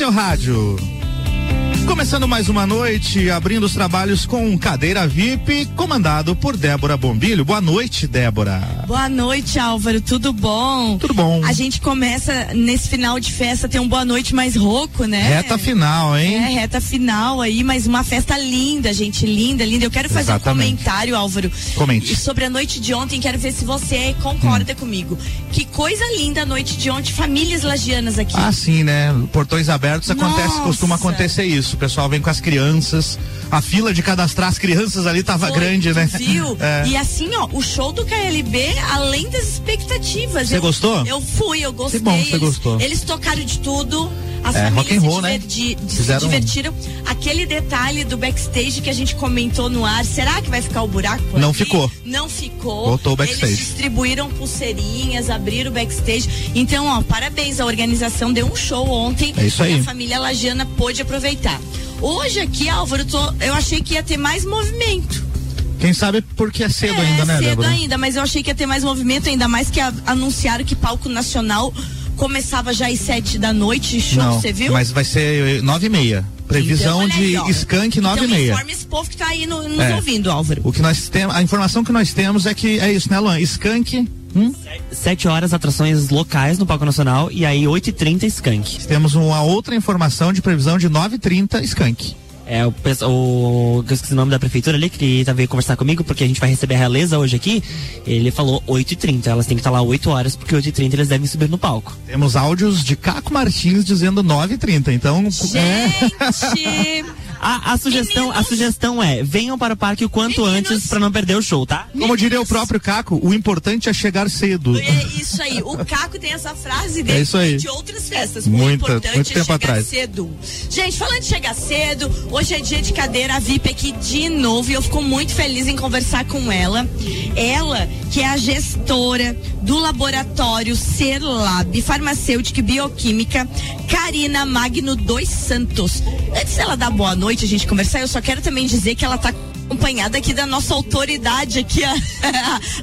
seu rádio. Começando mais uma noite, abrindo os trabalhos com Cadeira VIP, comandado por Débora Bombilho. Boa noite, Débora. Boa noite, Álvaro. Tudo bom? Tudo bom. A gente começa nesse final de festa ter um boa noite mais rouco, né? Reta final, hein? É, reta final aí, mas uma festa linda, gente, linda, linda. Eu quero fazer Exatamente. um comentário, Álvaro. Comente. Sobre a noite de ontem, quero ver se você concorda hum. comigo. Que coisa linda a noite de ontem, famílias lagianas aqui. Ah, sim, né? Portões abertos acontece, Nossa. costuma acontecer isso pessoal vem com as crianças. A fila de cadastrar as crianças ali tava Foi, grande, né? Viu? É. E assim, ó, o show do KLB, além das expectativas. Você gostou? Eu fui, eu gostei. Que bom, você gostou. Eles tocaram de tudo. As é, famílias roll, se, né? Fizeram... se divertiram. Aquele detalhe do backstage que a gente comentou no ar, será que vai ficar o buraco? Não ficou. Não ficou. Voltou o backstage. Eles distribuíram pulseirinhas, abriram o backstage. Então, ó, parabéns. A organização deu um show ontem. É isso aí. a família Lagiana pôde aproveitar. Hoje aqui, Álvaro, tô, eu achei que ia ter mais movimento. Quem sabe porque é cedo é, ainda, né, cedo Débora? ainda, mas eu achei que ia ter mais movimento, ainda mais que a, anunciaram que palco nacional começava já às sete da noite, show, você viu? Mas vai ser nove e meia. Previsão então, de aí, Skank 9 então, e meia. Informe esse povo que tá aí no, nos é. ouvindo, Álvaro. O que nós temos, a informação que nós temos é que é isso, né, Luan? Skank Hum? Sete horas atrações locais no Palco Nacional e aí 8h30 Skank. Temos uma outra informação de previsão de 9h30 Skank. É, o, o, eu esqueci o nome da prefeitura ali, que tá veio conversar comigo, porque a gente vai receber a realeza hoje aqui. Ele falou 8h30. Elas têm que estar lá 8 horas, porque 8h30 eles devem subir no palco. Temos áudios de Caco Martins dizendo 9h30. Então. Gente! É... A, a sugestão, a sugestão é: venham para o parque o quanto Meninos. antes para não perder o show, tá? Como diria o próprio Caco, o importante é chegar cedo. É isso aí. O Caco tem essa frase dele é isso aí. de outras festas. Muita, o importante muito é tempo chegar atrás. cedo. Gente, falando de chegar cedo, hoje é dia de cadeira VIP aqui de novo e eu fico muito feliz em conversar com ela. Ela, que é a gestora do laboratório Serlab Farmacêutica e Bioquímica, Karina Magno dos Santos. Antes dela dar boa noite, noite a gente conversar, eu só quero também dizer que ela está acompanhada aqui da nossa autoridade aqui, a,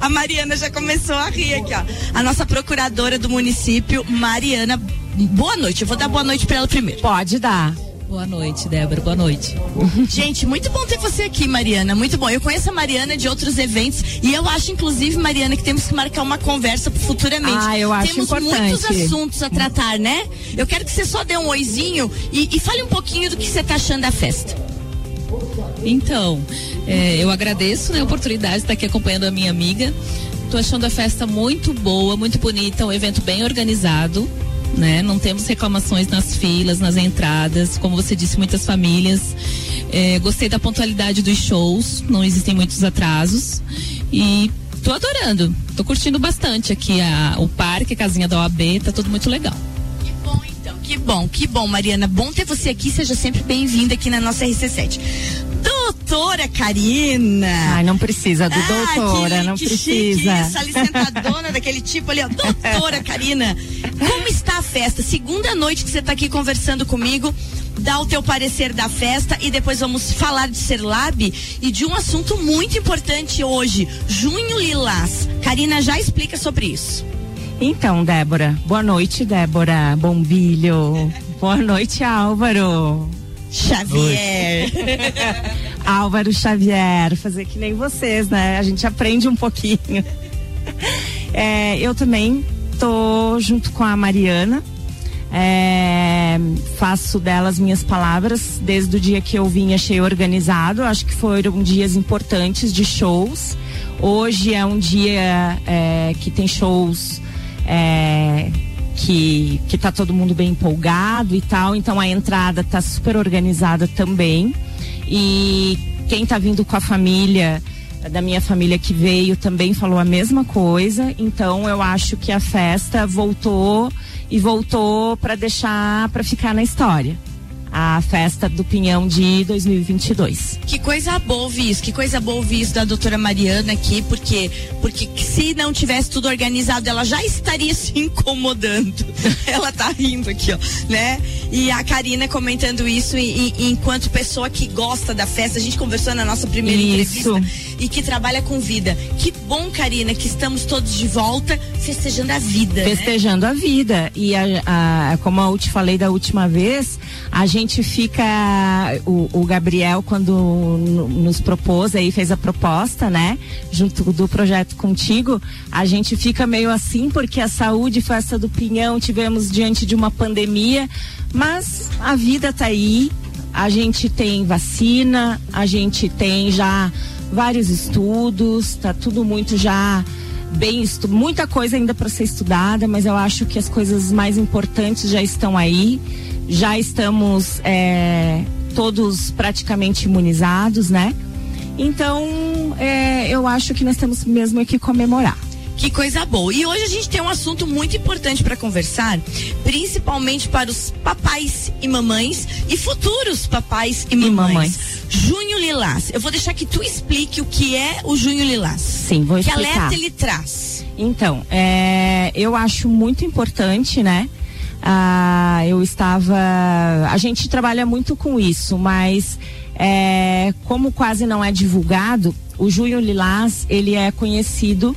a Mariana já começou a rir aqui, ó. A nossa procuradora do município, Mariana. Boa noite, eu vou dar boa noite para ela primeiro. Pode dar. Boa noite, Débora. Boa noite. Gente, muito bom ter você aqui, Mariana. Muito bom. Eu conheço a Mariana de outros eventos e eu acho, inclusive, Mariana, que temos que marcar uma conversa futuramente. Ah, eu acho temos importante. muitos assuntos a tratar, né? Eu quero que você só dê um oizinho e, e fale um pouquinho do que você está achando da festa. Então, é, eu agradeço né, a oportunidade de estar aqui acompanhando a minha amiga. Estou achando a festa muito boa, muito bonita, um evento bem organizado né? Não temos reclamações nas filas, nas entradas, como você disse, muitas famílias. É, gostei da pontualidade dos shows, não existem muitos atrasos e tô adorando, tô curtindo bastante aqui a, o parque, a casinha da OAB, tá tudo muito legal. Que bom então, que bom, que bom, Mariana. Bom ter você aqui, seja sempre bem-vinda aqui na nossa RC7 doutora Karina. Ai, não precisa do ah, doutora, que, não que precisa. Chique, ali sentadona daquele tipo ali, ó. Doutora Karina, como está a festa? Segunda noite que você está aqui conversando comigo. Dá o teu parecer da festa e depois vamos falar de Serlab e de um assunto muito importante hoje, Junho Lilás. Karina já explica sobre isso. Então, Débora, boa noite, Débora Bombilho. boa noite, Álvaro. Xavier. Álvaro Xavier, fazer que nem vocês, né? A gente aprende um pouquinho. É, eu também tô junto com a Mariana. É, faço delas minhas palavras desde o dia que eu vim achei organizado acho que foram dias importantes de shows hoje é um dia é, que tem shows é, que, que tá todo mundo bem empolgado e tal. Então a entrada tá super organizada também. E quem tá vindo com a família, da minha família que veio, também falou a mesma coisa. Então eu acho que a festa voltou e voltou para deixar para ficar na história. A festa do Pinhão de 2022. Que coisa boa ouvir isso, que coisa boa ouvir isso da doutora Mariana aqui, porque, porque se não tivesse tudo organizado, ela já estaria se incomodando. ela tá rindo aqui, ó, né? E a Karina comentando isso e, e, enquanto pessoa que gosta da festa, a gente conversou na nossa primeira isso. entrevista e que trabalha com vida. Que bom, Karina, que estamos todos de volta festejando a vida. Né? Festejando né? a vida. E a, a, como eu te falei da última vez, a gente fica. O, o Gabriel, quando nos propôs aí, fez a proposta, né? Junto do projeto contigo, a gente fica meio assim, porque a saúde, festa do Pinhão, tivemos diante de uma pandemia, mas a vida tá aí. A gente tem vacina, a gente tem já vários estudos, tá tudo muito já bem muita coisa ainda para ser estudada, mas eu acho que as coisas mais importantes já estão aí, já estamos é, todos praticamente imunizados, né? Então, é, eu acho que nós temos mesmo que comemorar. Que coisa boa. E hoje a gente tem um assunto muito importante para conversar, principalmente para os papais e mamães e futuros papais e mamães. E mamães. Junho Lilás. Eu vou deixar que tu explique o que é o Junho Lilás. Sim, vou explicar. Que alerta ele traz? Então, é, eu acho muito importante, né? Ah, eu estava. A gente trabalha muito com isso, mas é, como quase não é divulgado, o Junho Lilás ele é conhecido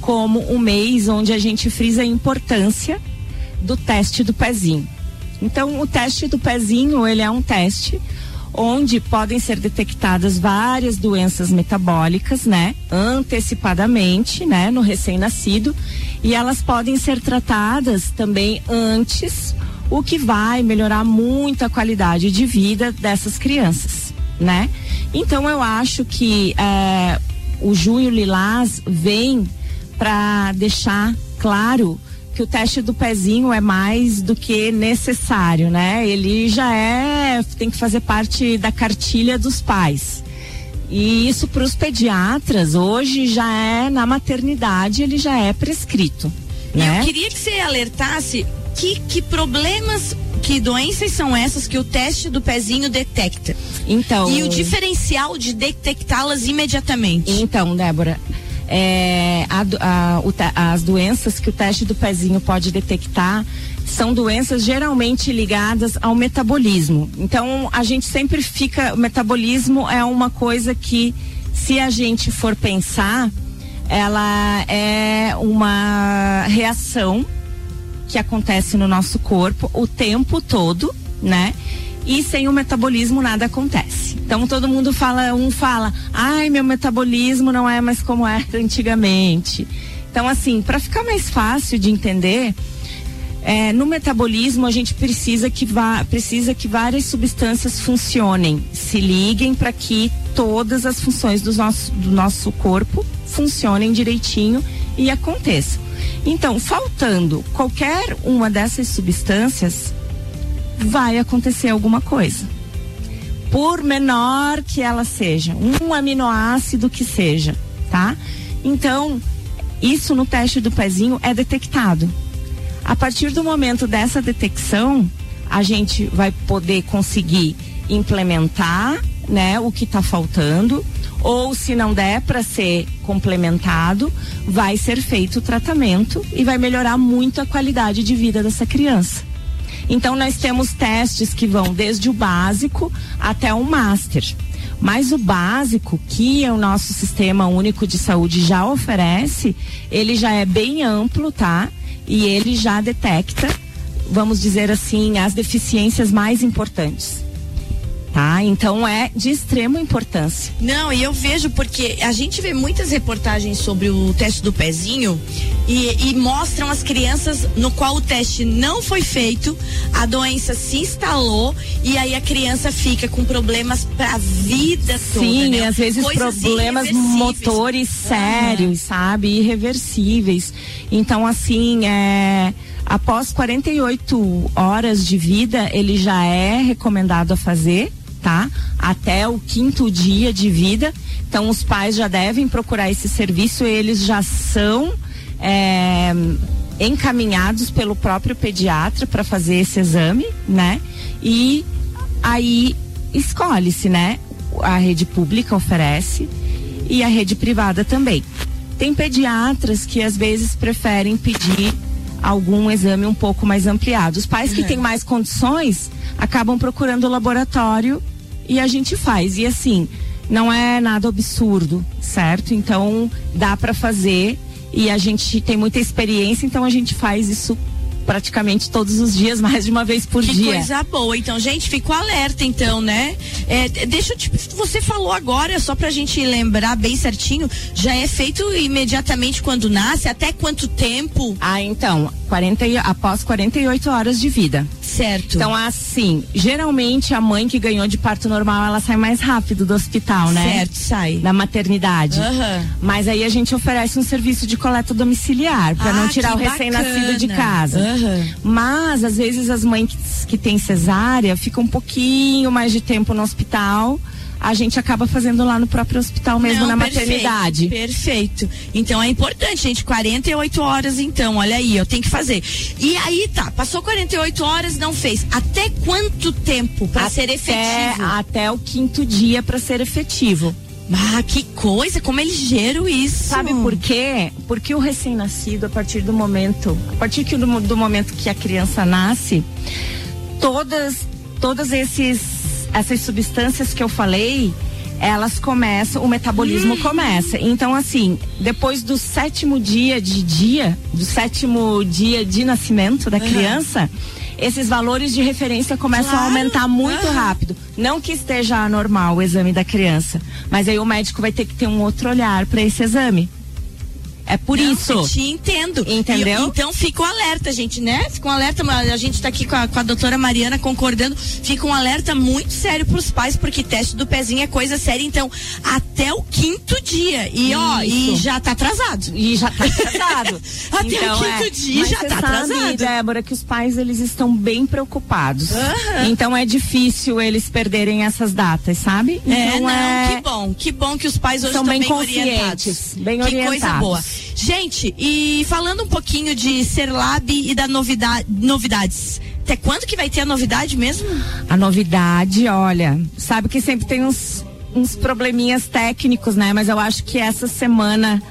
como um mês onde a gente frisa a importância do teste do pezinho. Então, o teste do pezinho, ele é um teste onde podem ser detectadas várias doenças metabólicas, né, antecipadamente, né, no recém-nascido, e elas podem ser tratadas também antes, o que vai melhorar muito a qualidade de vida dessas crianças, né? Então eu acho que é, o Junho Lilás vem para deixar claro que o teste do pezinho é mais do que necessário, né? Ele já é, tem que fazer parte da cartilha dos pais. E isso para os pediatras hoje já é na maternidade, ele já é prescrito. Né? Eu queria que você alertasse que, que problemas, que doenças são essas que o teste do pezinho detecta? Então. E o diferencial de detectá-las imediatamente? Então, Débora, é, a, a, as doenças que o teste do pezinho pode detectar são doenças geralmente ligadas ao metabolismo. Então, a gente sempre fica. O metabolismo é uma coisa que, se a gente for pensar, ela é uma reação que acontece no nosso corpo o tempo todo, né? e sem o metabolismo nada acontece. Então todo mundo fala, um fala, ai, meu metabolismo não é mais como era antigamente. Então, assim, para ficar mais fácil de entender, é, no metabolismo a gente precisa que, vá, precisa que várias substâncias funcionem, se liguem para que todas as funções do nosso, do nosso corpo funcionem direitinho e aconteçam. Então, faltando qualquer uma dessas substâncias, vai acontecer alguma coisa. Por menor que ela seja, um aminoácido que seja, tá? Então, isso no teste do pezinho é detectado. A partir do momento dessa detecção, a gente vai poder conseguir implementar, né, o que está faltando, ou se não der para ser complementado, vai ser feito o tratamento e vai melhorar muito a qualidade de vida dessa criança. Então nós temos testes que vão desde o básico até o master. Mas o básico que o nosso sistema único de saúde já oferece, ele já é bem amplo, tá? E ele já detecta, vamos dizer assim, as deficiências mais importantes tá? Então é de extrema importância. Não, e eu vejo porque a gente vê muitas reportagens sobre o teste do pezinho e, e mostram as crianças no qual o teste não foi feito, a doença se instalou e aí a criança fica com problemas para a vida toda. Sim, né? às vezes Coisas problemas motores sérios, sabe? Irreversíveis. Então, assim, é após 48 horas de vida, ele já é recomendado a fazer tá? Até o quinto dia de vida. Então, os pais já devem procurar esse serviço, eles já são é, encaminhados pelo próprio pediatra para fazer esse exame, né? E aí escolhe-se, né? A rede pública oferece e a rede privada também. Tem pediatras que às vezes preferem pedir algum exame um pouco mais ampliado. Os pais que têm mais condições acabam procurando o laboratório e a gente faz. E assim, não é nada absurdo, certo? Então dá para fazer e a gente tem muita experiência, então a gente faz isso praticamente todos os dias, mais de uma vez por que dia. coisa boa. Então, gente, fico alerta, então, né? É, deixa eu te. Você falou agora, só pra gente lembrar bem certinho, já é feito imediatamente quando nasce? Até quanto tempo? Ah, então, 40, e- após 48 horas de vida. Certo. Então, assim, geralmente a mãe que ganhou de parto normal, ela sai mais rápido do hospital, né? certo, sai. Da maternidade. Aham. Mas aí a gente oferece um serviço de coleta domiciliar, para Ah, não tirar o que recém-nascido de casa. Mas, às vezes, as mães que, têm cesárea ficam um pouquinho mais de tempo no hospital. A gente acaba fazendo lá no próprio hospital mesmo, Não, na perfeito, maternidade. Perfeito. Então é importante, gente. 48 horas, então. Olha aí, eu tenho que fazer. E aí tá, passou 48 horas, não fez. Até quanto tempo para ser efetivo? Até o quinto dia para ser efetivo. Ah, que coisa, como é ligeiro isso. Sabe por quê? Porque o recém-nascido, a partir do momento, a partir que do, do momento que a criança nasce, todas, todas esses, essas substâncias que eu falei, elas começam, o metabolismo começa. Então, assim, depois do sétimo dia de dia, do sétimo dia de nascimento da criança, esses valores de referência começam a Claro. aumentar muito rápido. Não que esteja anormal o exame da criança, mas aí o médico vai ter que ter um outro olhar para esse exame. É por Não, isso. eu te entendo. Entendeu? E- então fica um alerta, gente, né? Fica um alerta, a gente tá aqui com a, com a doutora Mariana concordando. Fica um alerta muito sério pros pais, porque teste do pezinho é coisa séria. Então, até o quinto dia. E ó, e Isso. já tá atrasado. E já tá atrasado. Até o então, quinto é. dia Mas já tá sabe, atrasado. Débora, que os pais eles estão bem preocupados. Aham. Então é difícil eles perderem essas datas, sabe? É, então, não, é... que bom, que bom que os pais hoje estão bem bem, orientados. bem que coisa boa. Gente, e falando um pouquinho de Serlab e da novidade, novidades. Até quando que vai ter a novidade mesmo? A novidade, olha, sabe que sempre tem uns, uns probleminhas técnicos, né? Mas eu acho que essa semana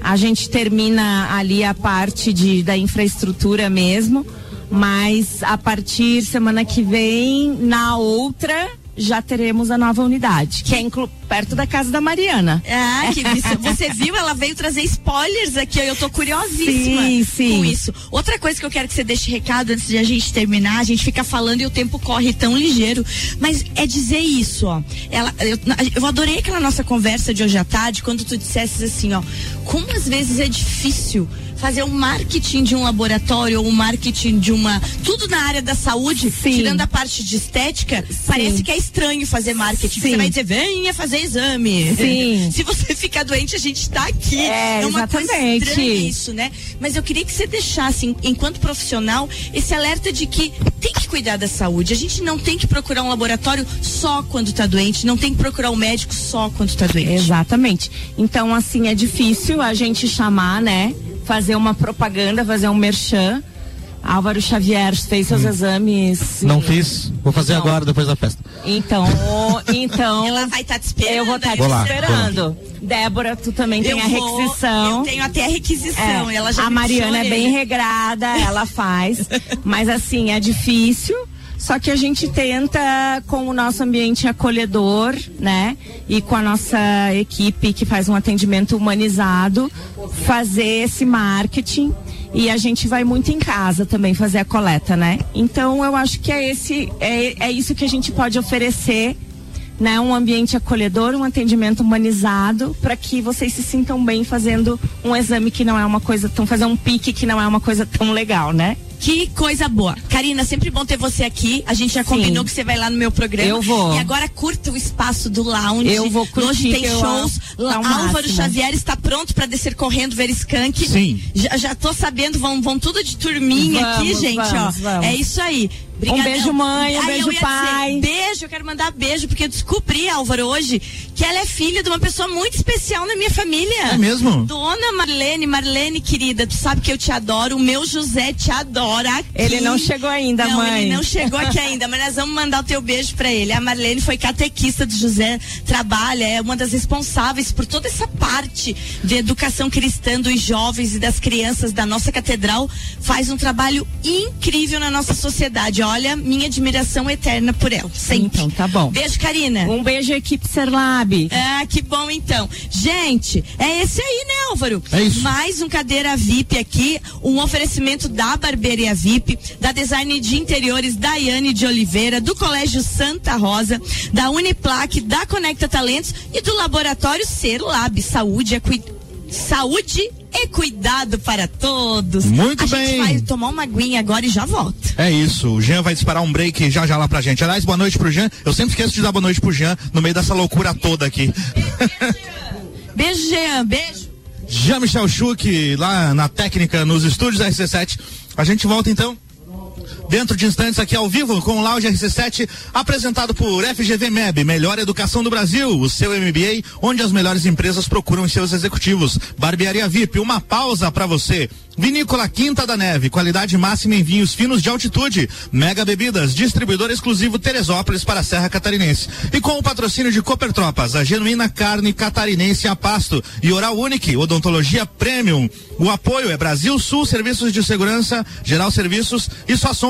a gente termina ali a parte de, da infraestrutura mesmo. Mas a partir semana que vem, na outra, já teremos a nova unidade, que é inclu- perto da casa da Mariana. Ah, que isso. Você viu? Ela veio trazer spoilers aqui. Eu tô curiosíssima Sim, sim. com isso. Outra coisa que eu quero que você deixe recado antes de a gente terminar, a gente fica falando e o tempo corre tão ligeiro. Mas é dizer isso, ó. Ela, eu, eu adorei aquela nossa conversa de hoje à tarde, quando tu dissesses assim, ó. Como às vezes é difícil fazer um marketing de um laboratório ou um marketing de uma. Tudo na área da saúde, Sim. tirando a parte de estética, parece que é estranho fazer marketing. Sim. Você vai dizer, venha fazer exame. Sim. Se você ficar doente, a gente tá aqui. É, uma coisa exatamente. estranha isso, né? Mas eu queria que você deixasse, en- enquanto profissional, esse alerta de que tem que cuidar da saúde. A gente não tem que procurar um laboratório só quando tá doente, não tem que procurar um médico só quando tá doente. Exatamente. Então, assim, é difícil a gente chamar, né? Fazer uma propaganda, fazer um merchan. Álvaro Xavier fez seus exames. Não fiz. Vou fazer Não. agora, depois da festa. Então, então. Ela vai estar te esperando. eu vou estar te Vou lá, esperando. Débora, tu também tem Eu a vou- requisição. eu tenho até a requisição. É, ela já a Mariana é a bem regrada, ela faz. mas assim, é difícil. Só que a gente tenta, com o nosso ambiente acolhedor, né? E com a nossa equipe que faz um atendimento humanizado, fazer esse marketing. E a gente vai muito em casa também fazer a coleta, né? Então eu acho que é esse, é, é isso que a gente pode oferecer né, um ambiente acolhedor, um atendimento humanizado, para que vocês se sintam bem fazendo um exame que não é uma coisa tão fazer um pique que não é uma coisa tão legal, né? Que coisa boa. Karina, sempre bom ter você aqui. A gente já Sim. combinou que você vai lá no meu programa. Eu vou. E agora curta o espaço do lounge. Eu vou curtir, Hoje tem shows. Lá, Tá o Álvaro máximo. Xavier está pronto para descer correndo ver Skank. Sim. Já, já tô sabendo, vão, vão tudo de turminha Vamos, aqui, gente, vamos, ó. vamos. É isso aí. Um beijo, mãe, um Aí beijo, pai. Dizer, beijo, eu quero mandar beijo, porque eu descobri, Álvaro, hoje, que ela é filha de uma pessoa muito especial na minha família. É mesmo? Dona Marlene, Marlene, querida, tu sabe que eu te adoro, o meu José te adora aqui. Ele não chegou ainda, não, mãe. Ele não chegou aqui ainda, mas nós vamos mandar o teu beijo para ele. A Marlene foi catequista de José, trabalha, é uma das responsáveis por toda essa parte de educação cristã dos jovens e das crianças da nossa catedral. Faz um trabalho incrível na nossa sociedade. Olha, minha admiração eterna por ela. Sempre. Então, tá bom. Beijo, Karina. Um beijo, equipe Serlab. Ah, que bom então. Gente, é esse aí, né, Álvaro? É isso. Mais um cadeira VIP aqui, um oferecimento da Barbearia VIP, da Design de Interiores Daiane de Oliveira, do Colégio Santa Rosa, da Uniplaque, da Conecta Talentos e do Laboratório Ser Lab. Saúde é cui... Saúde e cuidado para todos. Muito A bem. gente vai tomar uma aguinha agora e já volta. É isso, o Jean vai disparar um break já já lá pra gente. Aliás, boa noite pro Jean. Eu sempre esqueço de dar boa noite pro Jean no meio dessa loucura toda aqui. Beijo, Jean. Beijo. Jean Michel Schuch, lá na técnica, nos estúdios da RC7. A gente volta então. Dentro de instantes aqui ao vivo com o Lounge RC7, apresentado por FGV MEB, Melhor Educação do Brasil, o seu MBA, onde as melhores empresas procuram seus executivos. Barbearia VIP, uma pausa para você. Vinícola Quinta da Neve, qualidade máxima em vinhos finos de altitude. Mega Bebidas, distribuidor exclusivo Teresópolis para a Serra Catarinense. E com o patrocínio de Cooper Tropas, a genuína carne catarinense a pasto. E Oral Unique, odontologia premium. O apoio é Brasil Sul Serviços de Segurança, Geral Serviços e só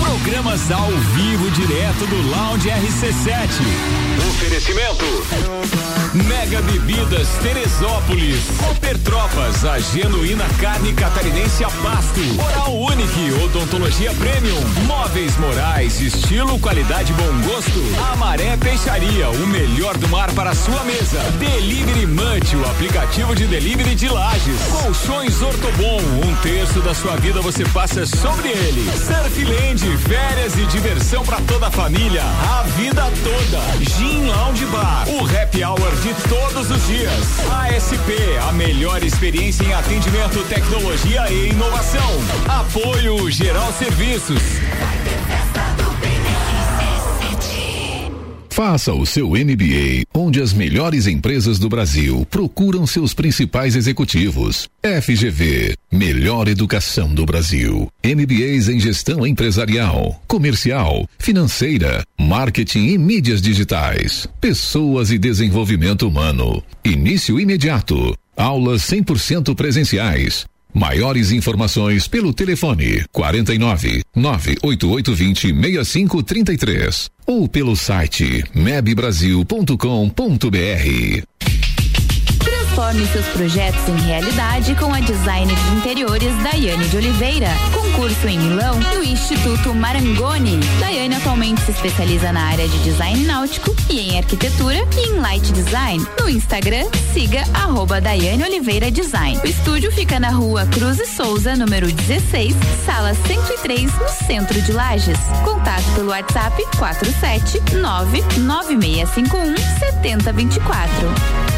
Programas ao vivo direto do Lounge RC7. Oferecimento. Mega Bebidas Teresópolis. Cooper Tropas, a genuína carne catarinense a pasto. Oral Unique, odontologia premium. Móveis Morais, estilo, qualidade, bom gosto. Amaré Peixaria, o melhor do mar para sua mesa. Delivery Munch, o aplicativo de delivery de lajes. Colchões Ortobon, um terço da sua vida você passa sobre ele. Surfland, férias e diversão para toda a família, a vida toda. Gin Lounge Bar, o happy hour de todos os dias. ASP, a melhor experiência em atendimento, tecnologia e inovação. Apoio Geral Serviços. Faça o seu MBA, onde as melhores empresas do Brasil procuram seus principais executivos. FGV, melhor educação do Brasil. MBAs em gestão empresarial, comercial, financeira, marketing e mídias digitais. Pessoas e desenvolvimento humano. Início imediato. Aulas 100% presenciais. Maiores informações pelo telefone 49 98820 6533 ou pelo site mebbrasil.com.br. Transforme seus projetos em realidade com a designer de interiores Daiane de Oliveira. Concurso em Milão no Instituto Marangoni. Daiane atualmente se especializa na área de design náutico e em arquitetura e em light design. No Instagram, siga arroba Daiane Oliveira Design. O estúdio fica na rua Cruz e Souza, número 16, sala 103, no centro de Lages. Contato pelo WhatsApp 479 9651 7024.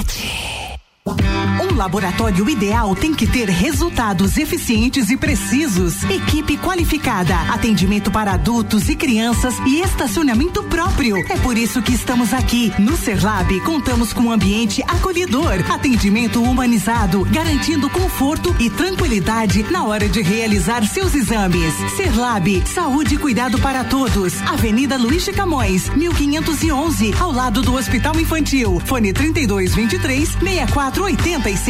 Um laboratório ideal tem que ter resultados eficientes e precisos, equipe qualificada, atendimento para adultos e crianças e estacionamento próprio. É por isso que estamos aqui. No Serlab, contamos com um ambiente acolhedor, atendimento humanizado, garantindo conforto e tranquilidade na hora de realizar seus exames. Serlab, saúde e cuidado para todos. Avenida Luiz de Camões, 1511, ao lado do Hospital Infantil. Fone 3223 6485.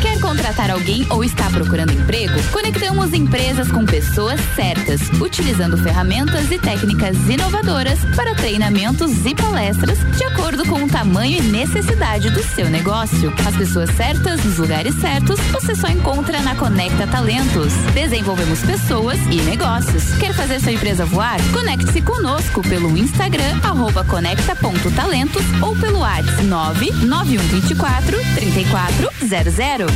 Quer contratar alguém ou está procurando emprego? Conectamos empresas com pessoas certas, utilizando ferramentas e técnicas inovadoras para treinamentos e palestras de acordo com o tamanho e necessidade do seu negócio. As pessoas certas nos lugares certos você só encontra na Conecta Talentos. Desenvolvemos pessoas e negócios. Quer fazer sua empresa voar? Conecte-se conosco pelo Instagram arroba conecta.talentos ou pelo WhatsApp 99124 3400.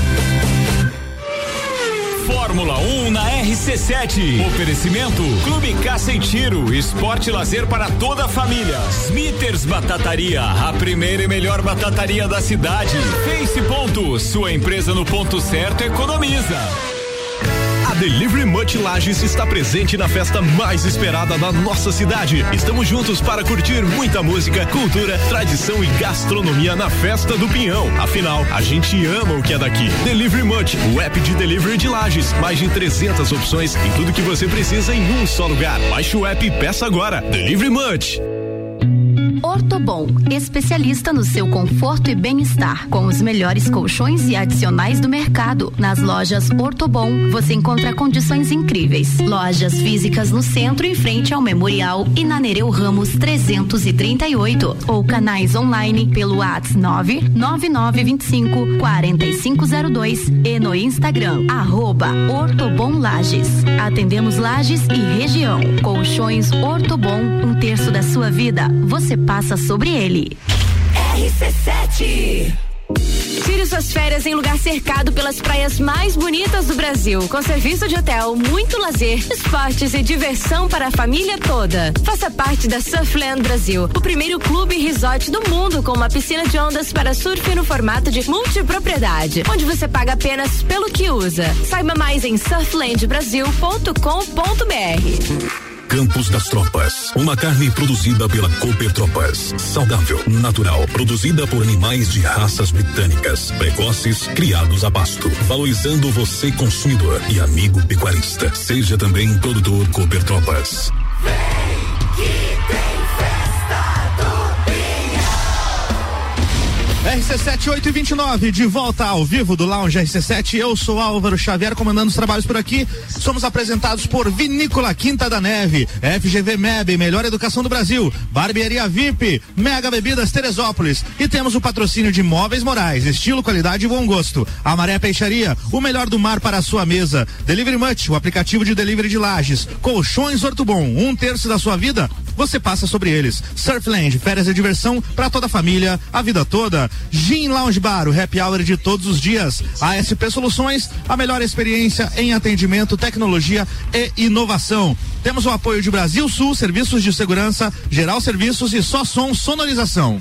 Fórmula 1 na RC7. Oferecimento Clube Caça e Tiro, esporte lazer para toda a família. Smithers Batataria, a primeira e melhor batataria da cidade. Face Ponto, sua empresa no ponto certo economiza. Delivery Much Lages está presente na festa mais esperada da nossa cidade. Estamos juntos para curtir muita música, cultura, tradição e gastronomia na festa do Pinhão. Afinal, a gente ama o que é daqui. Delivery Much, o app de delivery de Lages. Mais de 300 opções e tudo que você precisa em um só lugar. Baixe o app e peça agora. Delivery Much. Ortobon, especialista no seu conforto e bem-estar, com os melhores colchões e adicionais do mercado. Nas lojas Ortobon, você encontra condições incríveis. Lojas físicas no centro, em frente ao Memorial e na Nereu Ramos 338. Ou canais online pelo WhatsApp 99925 4502 e no Instagram, arroba Lages. Atendemos Lages e região. Colchões Ortobon, um terço da sua vida. Você passa sobre ele. RC7 Tire suas férias em lugar cercado pelas praias mais bonitas do Brasil, com serviço de hotel, muito lazer, esportes e diversão para a família toda. Faça parte da Surfland Brasil, o primeiro clube resort do mundo com uma piscina de ondas para surf no formato de multipropriedade, onde você paga apenas pelo que usa. Saiba mais em surflandbrasil.com.br. Campos das Tropas. Uma carne produzida pela Cooper Tropas. Saudável, natural, produzida por animais de raças britânicas, precoces, criados a pasto. Valorizando você, consumidor e amigo pecuarista. Seja também produtor Cooper Tropas. RC7 829, de volta ao vivo do Lounge RC7. Eu sou Álvaro Xavier, comandando os trabalhos por aqui. Somos apresentados por Vinícola Quinta da Neve, FGV MEB, Melhor Educação do Brasil, Barbearia VIP, Mega Bebidas Teresópolis. E temos o patrocínio de Móveis Morais, estilo, qualidade e bom gosto. A Maré Peixaria, o melhor do mar para a sua mesa. Delivery Much, o aplicativo de delivery de lajes. Colchões Hortobon, um terço da sua vida, você passa sobre eles. Surfland, férias e diversão para toda a família, a vida toda. Gin Lounge Bar, o happy hour de todos os dias. ASP Soluções, a melhor experiência em atendimento, tecnologia e inovação. Temos o apoio de Brasil Sul, Serviços de Segurança, Geral Serviços e Só Som Sonorização.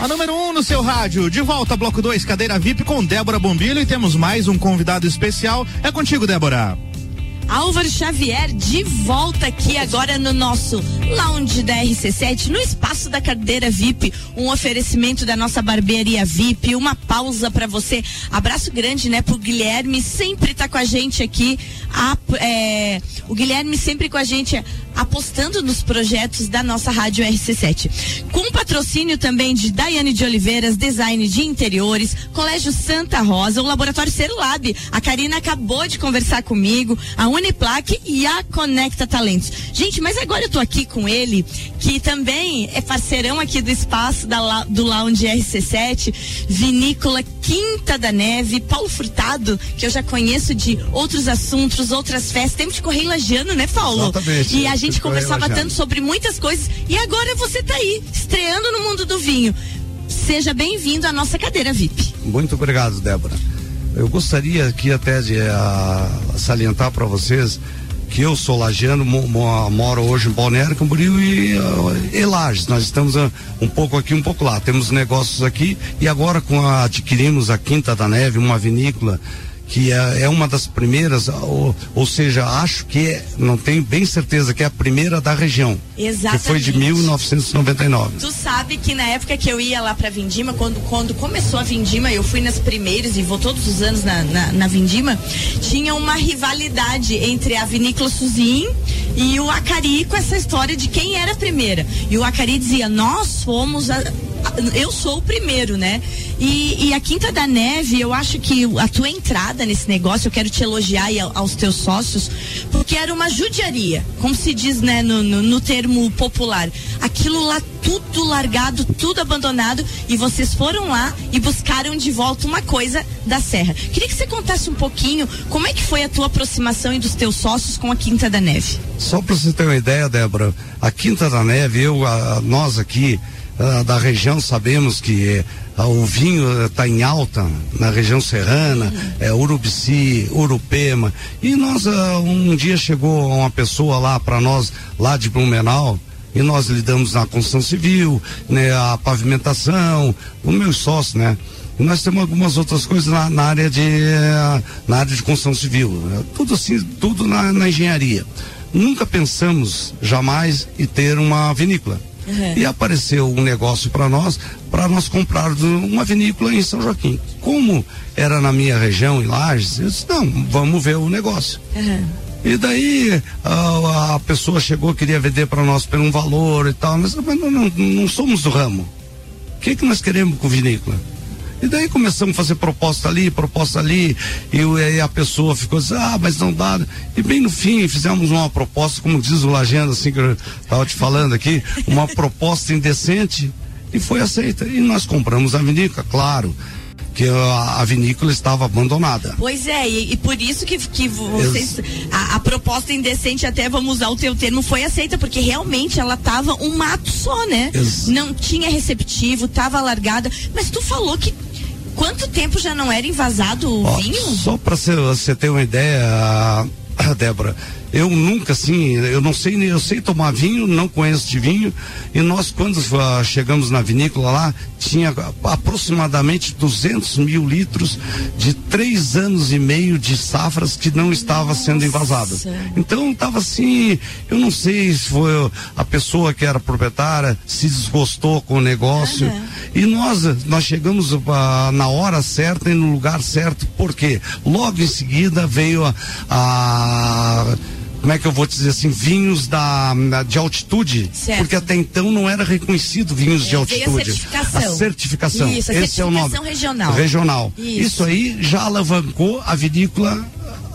A número 1 um no seu rádio, de volta bloco 2, cadeira VIP com Débora Bombilho e temos mais um convidado especial. É contigo, Débora. Álvaro Xavier de volta aqui agora no nosso lounge da RC7, no espaço da cadeira VIP, um oferecimento da nossa barbearia VIP, uma pausa para você. Abraço grande, né, pro Guilherme, sempre tá com a gente aqui. A, é, o Guilherme sempre com a gente apostando nos projetos da nossa rádio RC7. Com patrocínio também de Daiane de Oliveiras, design de interiores, Colégio Santa Rosa, o Laboratório Cerulab. A Karina acabou de conversar comigo, a Uniplaque e a Conecta Talentos. Gente, mas agora eu tô aqui com ele, que também é parceirão aqui do espaço da, do Lounge RC7, Vinícola Quinta da Neve, Paulo Furtado, que eu já conheço de outros assuntos, outras festas, tempo de correio lagiano, né, Paulo? Exatamente. E a gente conversava tanto sobre muitas coisas e agora você tá aí, estreando no mundo do vinho. Seja bem-vindo à nossa cadeira VIP. Muito obrigado, Débora. Eu gostaria aqui até de uh, salientar para vocês que eu sou lagiano, mo, mo, moro hoje em Balneário Camboriú e, uh, e Lages. Nós estamos uh, um pouco aqui, um pouco lá. Temos negócios aqui e agora com a, adquirimos a Quinta da Neve, uma vinícola que é, é uma das primeiras, ou, ou seja, acho que é, não tenho bem certeza que é a primeira da região. Exatamente. Que foi de 1999. Tu sabe que na época que eu ia lá pra Vindima, quando, quando começou a Vindima, eu fui nas primeiras e vou todos os anos na, na, na Vindima, tinha uma rivalidade entre a vinícola Suzin e o Acari com essa história de quem era a primeira. E o Acari dizia, nós fomos a, eu sou o primeiro, né? E, e, a Quinta da Neve, eu acho que a tua entrada nesse negócio, eu quero te elogiar e aos teus sócios, porque era uma judiaria, como se diz, né, no, no, no termo popular. Aquilo lá tudo largado, tudo abandonado, e vocês foram lá e buscaram de volta uma coisa da Serra. Queria que você contasse um pouquinho como é que foi a tua aproximação e dos teus sócios com a Quinta da Neve. Só para você ter uma ideia, Débora, a Quinta da Neve, eu, a, nós aqui, Uh, da região sabemos que uh, o vinho está em alta na região serrana, uhum. é Urubici, Urupema. E nós um dia chegou uma pessoa lá para nós lá de Blumenau e nós lidamos na construção civil, né, a pavimentação, o meu sócio, né? E nós temos algumas outras coisas na, na área de na área de construção civil, né? tudo assim, tudo na, na engenharia. Nunca pensamos jamais em ter uma vinícola. Uhum. E apareceu um negócio para nós, para nós comprarmos uma vinícola em São Joaquim. Como era na minha região, em Lages, eu disse, não, vamos ver o negócio. Uhum. E daí a, a, pessoa chegou, queria vender para nós por um valor e tal, mas, mas não, não, não somos do ramo. O que, que nós queremos com vinícola? E daí começamos a fazer proposta ali, proposta ali, e, e a pessoa ficou assim, ah, mas não dá. E bem no fim fizemos uma proposta, como diz o Lagenda, assim que eu estava te falando aqui, uma proposta indecente e foi aceita. E nós compramos a vinícola, claro que a, a, vinícola estava abandonada. Pois é, e, e por isso que, que vocês. A, a, proposta indecente, até vamos usar o teu termo, foi aceita, porque realmente ela estava um mato só, né? Ex Não tinha receptivo, estava largada. Mas tu falou que Quanto tempo já não era invasado o Ó, vinho? Só para você ter uma ideia, Débora, eu nunca assim, eu não sei, eu sei tomar vinho, não conheço de vinho. E nós, quando uh, chegamos na vinícola lá, tinha aproximadamente 200 mil litros de três anos e meio de safras que não estava sendo invasada. Então estava assim, eu não sei se foi a pessoa que era proprietária se desgostou com o negócio. Uhum. E nós, nós chegamos uh, na hora certa e no lugar certo, porque logo em seguida veio a, a como é que eu vou dizer assim, vinhos da, de altitude, certo. porque até então não era reconhecido vinhos é, de altitude. A certificação. A certificação. Isso, a Esse certificação é o nome. regional. Regional. Isso. Isso aí já alavancou a vinícola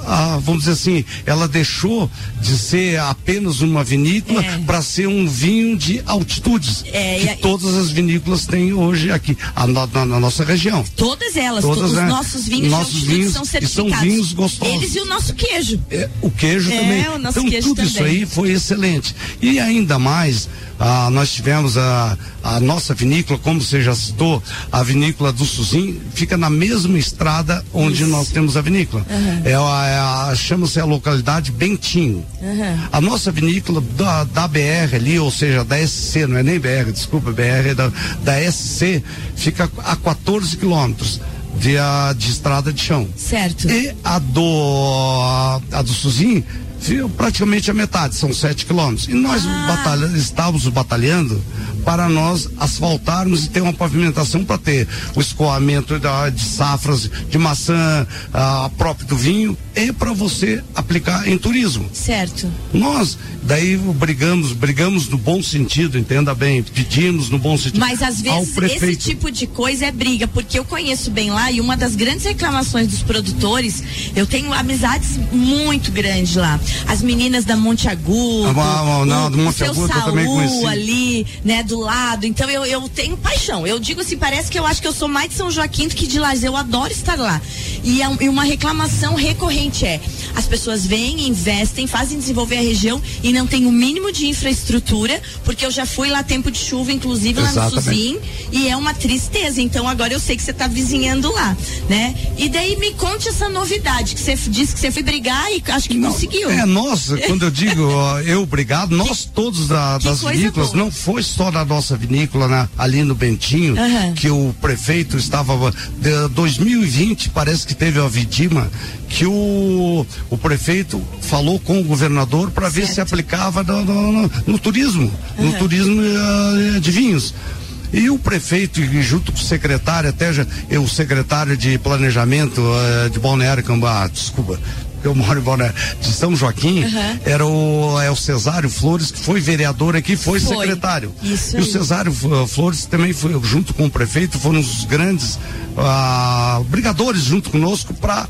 a, vamos dizer assim, ela deixou de ser apenas uma vinícola é. para ser um vinho de altitudes. É, que e, todas as vinícolas têm hoje aqui, a, na, na, nossa região. Todas elas, todas, os é, nossos vinhos nossos vinhos, são certificados. são vinhos gostosos. Eles e o nosso queijo. É, o queijo é, também. O nosso então tudo também. isso aí foi excelente. E ainda mais ah, nós tivemos a, a nossa vinícola, como você já citou, a vinícola do Suzim, fica na mesma estrada onde Isso. nós temos a vinícola. Uhum. É, a, a chama-se a localidade Bentinho. Uhum. A nossa vinícola da, da BR ali, ou seja, da SC, não é nem BR, desculpa, BR é da, da SC, fica a 14 quilômetros de, a, de estrada de chão. Certo. E a do, a, do Suzim praticamente a metade, são sete quilômetros. E nós ah. batalha, estávamos batalhando para nós asfaltarmos e ter uma pavimentação para ter o escoamento da, de safras de maçã, a própria do vinho e para você aplicar em turismo. Certo. Nós daí brigamos, brigamos no bom sentido, entenda bem, pedimos no bom sentido. Mas às vezes esse tipo de coisa é briga, porque eu conheço bem lá e uma das grandes reclamações dos produtores, eu tenho amizades muito grandes lá. As meninas da Monte Agudo, ah, não, o, do Monte Agudo eu também conheci. ali, né, do lado. Então eu, eu tenho paixão. Eu digo assim, parece que eu acho que eu sou mais de São Joaquim do que de Lages. Eu adoro estar lá. E, é um- e uma reclamação recorrente é: as pessoas vêm, investem, fazem desenvolver a região e não tem o mínimo de infraestrutura, porque eu já fui lá tempo de chuva, inclusive lá no Exatamente. Suzin, e é uma tristeza. Então agora eu sei que você tá vizinhando lá, né? E daí me conte essa novidade, que você disse que você foi brigar e acho que conseguiu. É, nós, quando eu digo ó, eu obrigado, nós todos da- das vinícolas, não foi só da nossa vinícola na- ali no Bentinho, Aham. que o prefeito estava. De 2020, parece que teve a Vidima, que o, o prefeito falou com o governador para ver se aplicava no, no- no- no turismo, no Aham. turismo eh, de vinhos. E o prefeito, junto com o secretário, até já, o secretário de planejamento eh, de Balneário Cambá, desculpa, eu moro em Balneário, de São Joaquim, Aham. era o, é o Cesário Flores, que foi vereador aqui, foi, Foi. secretário. Isso e o aí. Cesário uh, Flores também foi, junto com o prefeito, foram os grandes ah, brigadores junto conosco para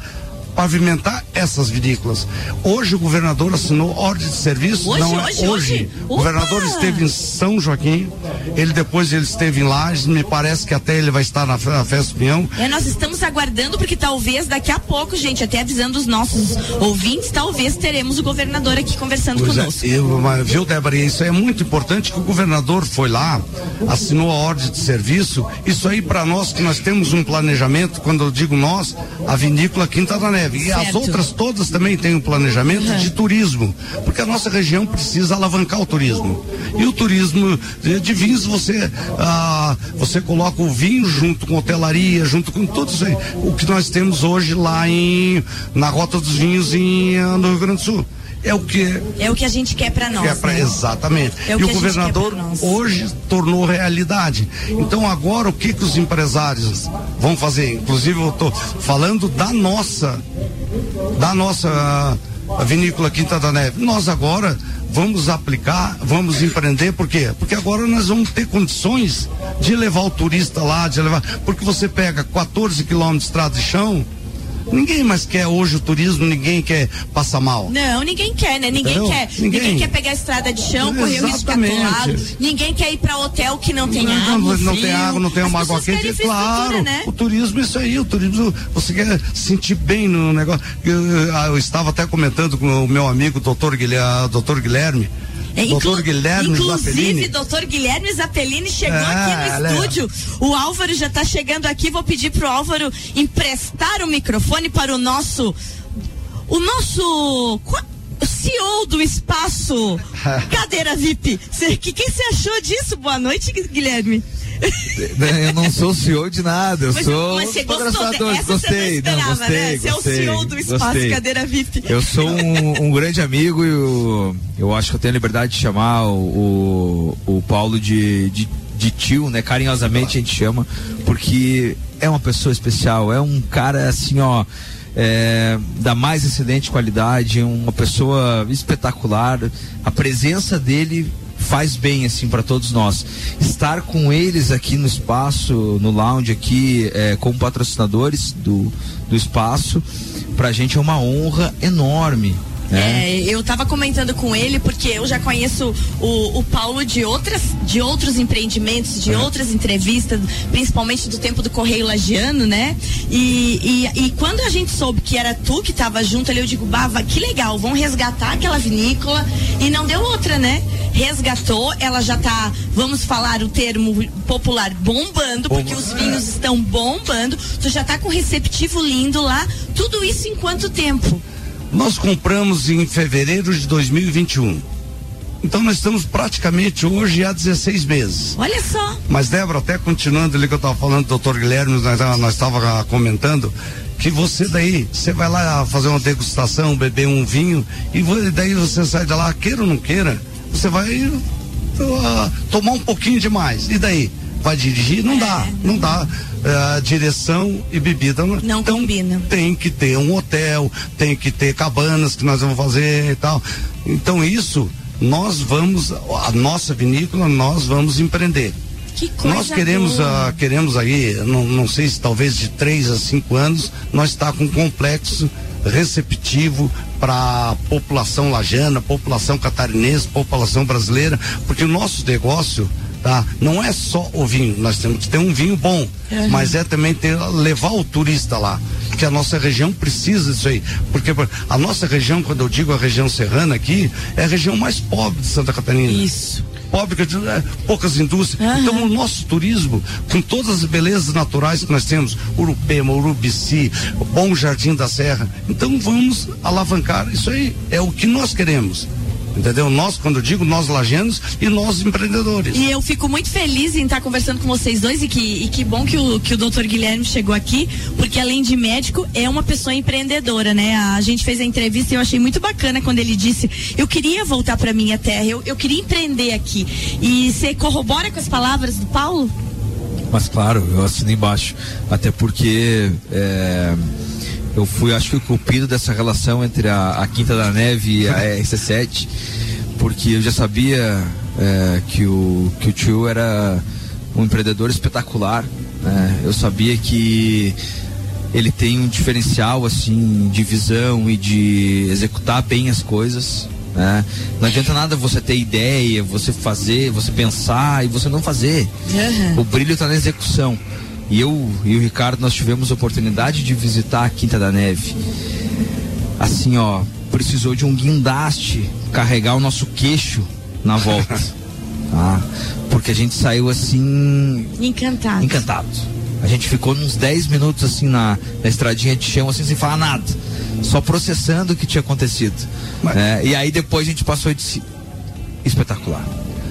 pavimentar essas vinícolas. Hoje o governador assinou ordem de serviço. Hoje, não é hoje, hoje? O governador esteve em São Joaquim, ele depois ele esteve em Lages, me parece que até ele vai estar na, na Festa do Pinhão. É, nós estamos aguardando porque talvez daqui a pouco, gente, até avisando os nossos ouvintes, talvez teremos o governador aqui conversando Pois é, conosco. eu, mas, viu, Débora, isso é muito importante que o governador foi lá, assinou a ordem de serviço. Isso aí para nós que nós temos um planejamento, quando eu digo nós, a vinícola Quinta da Neve. E as Certo. outras todas também têm um planejamento de turismo, porque a nossa região precisa alavancar o turismo. E o turismo de, de vinhos, você, ah, você coloca o vinho junto com hotelaria, junto com tudo isso aí. O que nós temos hoje lá em, na Rota dos Vinhos em, no Rio Grande do Sul. É o que É o que a gente quer pra nós. é pra- né? exatamente. É o e o governador quer hoje tornou realidade. Então agora o que que os empresários vão fazer? Inclusive eu tô falando da nossa da nossa ah, vinícola Quinta da Neve. Nós agora vamos aplicar, vamos empreender, por quê? Porque agora nós vamos ter condições de levar o turista lá, de levar, porque você pega 14 quilômetros de estrada de chão, ninguém mais quer hoje o turismo, ninguém quer passar mal. Não, ninguém quer, né? Ninguém Entendeu? quer. Ninguém. Ninguém. quer pegar a estrada de chão, correr o risco de. Ninguém quer ir pra hotel que não tem não, água. não, não tem água, não tem uma água quente, claro. né? O turismo, isso aí, o turismo, você quer sentir bem no negócio. Eu, eu- eu estava até comentando com o meu amigo, doutor Guilherme, doutor Guilherme. É, doutor Guilherme Inclusive, Zappellini. doutor Guilherme Zappellini chegou É, aqui no olha. estúdio. O Álvaro já está chegando aqui. Vou pedir pro Álvaro emprestar o microfone para o nosso. O nosso. CEO do espaço Cadeira VIP. O que, que você achou disso? Boa noite, Guilherme. Eu não sou CEO de nada, eu Mas- sou mas você gostou dessa, você não gostei, não, gostei, né? Você é o gostei, CEO do espaço gostei. Cadeira VIP. Eu sou um, um grande amigo e o- eu acho que eu tenho a liberdade de chamar o, o, o Paulo de, de, de tio, né? Carinhosamente a gente chama, porque é uma pessoa especial, é um cara assim, ó. É, da mais excelente qualidade, uma pessoa espetacular. A presença dele faz bem assim para todos nós. Estar com eles aqui no espaço, no lounge aqui, é, como patrocinadores do, do espaço, pra gente é uma honra enorme. Né? É, eu tava comentando com ele porque eu já conheço o, o Paulo de outras, de outros empreendimentos, de É. outras entrevistas, principalmente do tempo do Correio Lagiano, né? E, e, e quando a gente soube que era tu que tava junto ali, eu digo, Bava, que legal, vão resgatar aquela vinícola e não deu outra, né? Resgatou, ela já tá, vamos falar o termo popular, bombando, porque os vinhos estão bombando, tu já tá com receptivo lindo lá, tudo isso em quanto tempo? Nós compramos em fevereiro de 2021. Então nós estamos praticamente hoje há 16 meses. Olha só. Mas, Débora, até continuando ali que eu estava falando, doutor Guilherme, nós, nós estava comentando, que você daí, você vai lá fazer uma degustação, beber um vinho, e daí você sai de lá, queira ou não queira, você vai ah, tomar um pouquinho demais. E daí? Vai dirigir? Não dá, não dá. Ah, direção e bebida não, não combina. Tem que ter um hotel, tem que ter cabanas que nós vamos fazer e tal. Então isso nós vamos, a nossa vinícola nós vamos empreender. Que coisa Nós queremos, boa. ah, queremos aí, não, não sei se talvez de três a cinco anos, nós está com um complexo receptivo para a população lajana, população catarinense, população brasileira, porque o nosso negócio tá, não é só o vinho, nós temos que ter um vinho bom, Uhum. mas é também ter, levar o turista lá. que a nossa região precisa disso aí. Porque por- a nossa região, quando eu digo a região serrana aqui, é a região mais pobre de Santa Catarina. Isso. Pobre, é, poucas indústrias. Então o nosso turismo, com todas as belezas naturais que nós temos, Urupema, Urubici, Bom Jardim da Serra, então vamos alavancar isso aí. É o que nós queremos. Entendeu? Nós, quando eu digo nós lajanos e nós empreendedores. E eu fico muito feliz em estar conversando com vocês dois e que, e que bom que o, que o doutor Guilherme chegou aqui, porque além de médico, é uma pessoa empreendedora, né? A gente fez a entrevista e eu achei muito bacana quando ele disse: eu queria voltar para minha terra, eu, eu queria empreender aqui. E você corrobora com as palavras do Paulo? Mas claro, eu assino embaixo. Até porque é, eu fui, acho que, o cupido dessa relação entre a, a Quinta da Neve e a RC7, porque eu já sabia é, que, o, que o tio era um empreendedor espetacular. né? Eu sabia que ele tem um diferencial assim de visão e de executar bem as coisas. Né? Não adianta nada você ter ideia, você fazer, você pensar e você não fazer. O brilho está na execução. E eu e o Ricardo nós tivemos a oportunidade de visitar a Quinta da Neve. Assim, ó, precisou de um guindaste carregar o nosso queixo na volta. tá? Porque a gente saiu assim Encantado. encantado. A gente ficou uns 10 minutos assim na, na estradinha de chão, assim, sem falar nada. Só processando o que tinha acontecido. né? E aí depois a gente passou e disse. Espetacular.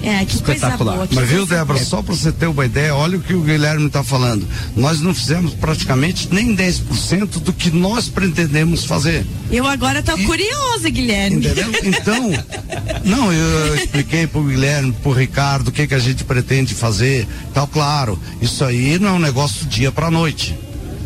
É, que coisa Espetacular. boa. que Mas viu, Débora, só para você ter uma ideia, olha o que o Guilherme está falando. Nós não fizemos praticamente nem 10% do que nós pretendemos fazer. Eu agora tô curiosa, Guilherme. Entendeu? Então, não, eu, eu expliquei pro Guilherme, pro Ricardo, o que que a gente pretende fazer. Tal, claro, isso aí não é um negócio do dia para noite.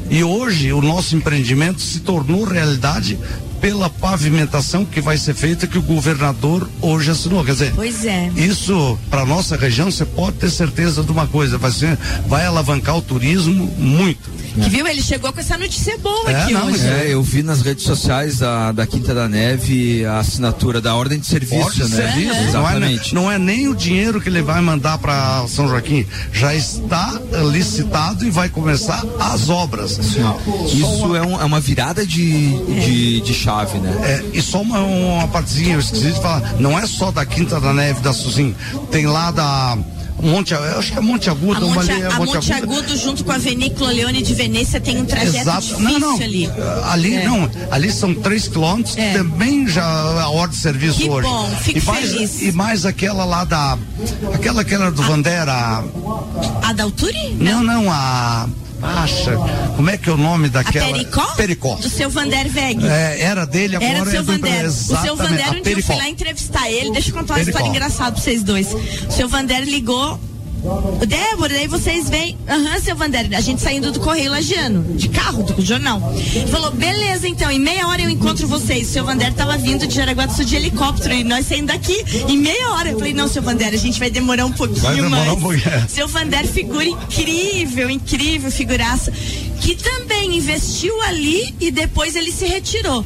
E hoje o nosso empreendimento se tornou realidade pela pavimentação que vai ser feita que o governador hoje assinou. Quer dizer, Pois é. isso para nossa região você pode ter certeza de uma coisa, vai ser, vai alavancar o turismo muito. Que viu? Ele chegou com essa notícia boa É, aqui não, hoje. É, eu vi nas redes sociais da, da Quinta da Neve a assinatura da ordem de serviço, Ordem de né? serviço, não é, Exatamente. não é nem o dinheiro que ele vai mandar para São Joaquim, já está licitado e vai começar as obras. Isso é, um- é uma virada de, de, de chave, né? É, e só uma, uma partezinha, eu esqueci de falar, não é só da Quinta da Neve da Suzin, tem lá da Monte, eu acho que é Monte Agudo, A uma Monte, ali é a Monte Agudo, junto com a Vinícola Leone de Veneza, tem um trajeto Exato. difícil Não, não. ali. Ali É. não, ali são três quilômetros, que também já é a ordem de serviço Que hoje. bom, fico e mais, feliz. E mais aquela lá da. Aquela que era do Vandera. A da Alturi? Não, não, a. Acha, como é que é o nome A daquela? Pericó? Pericó. Do seu Vander Veg. É, era dele, agora Era do é seu do Vander. O seu Vander, a um dia eu fui lá entrevistar ele. Deixa eu contar uma Pericó. história engraçada pra vocês dois. O seu Vander ligou. "Ô, Débora, daí vocês vêm. Aham, seu Vander, a gente saindo do Correio Lagiano, de carro, do jornal. Falou, beleza, então, em meia hora eu encontro vocês. O seu Vander tava vindo de Jaraguá do Sul de helicóptero e nós saindo daqui em meia hora. Eu falei, não, seu Vander, a gente vai demorar um pouquinho Vai demorar mais. um pouquinho. Seu Vander, figura incrível, incrível figuraça, que também investiu ali e depois ele se retirou.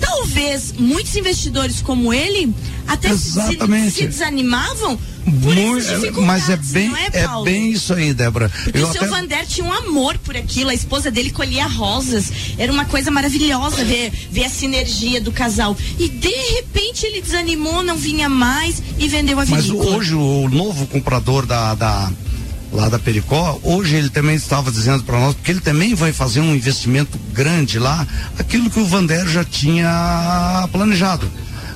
Talvez muitos investidores como ele até se, Exatamente. se desanimavam Muito- dificuldades, mas é bem, é, é bem isso aí, Débora. Porque o seu até- Vander tinha um amor por aquilo, a esposa dele colhia rosas. Era uma coisa maravilhosa ver, ver a sinergia do casal. E de repente ele desanimou, não vinha mais e vendeu a Mas vinícola. hoje o novo comprador da, da- lá da Pericó, hoje ele também estava dizendo para nós, porque ele também vai fazer um investimento grande lá, aquilo que o Vander já tinha planejado.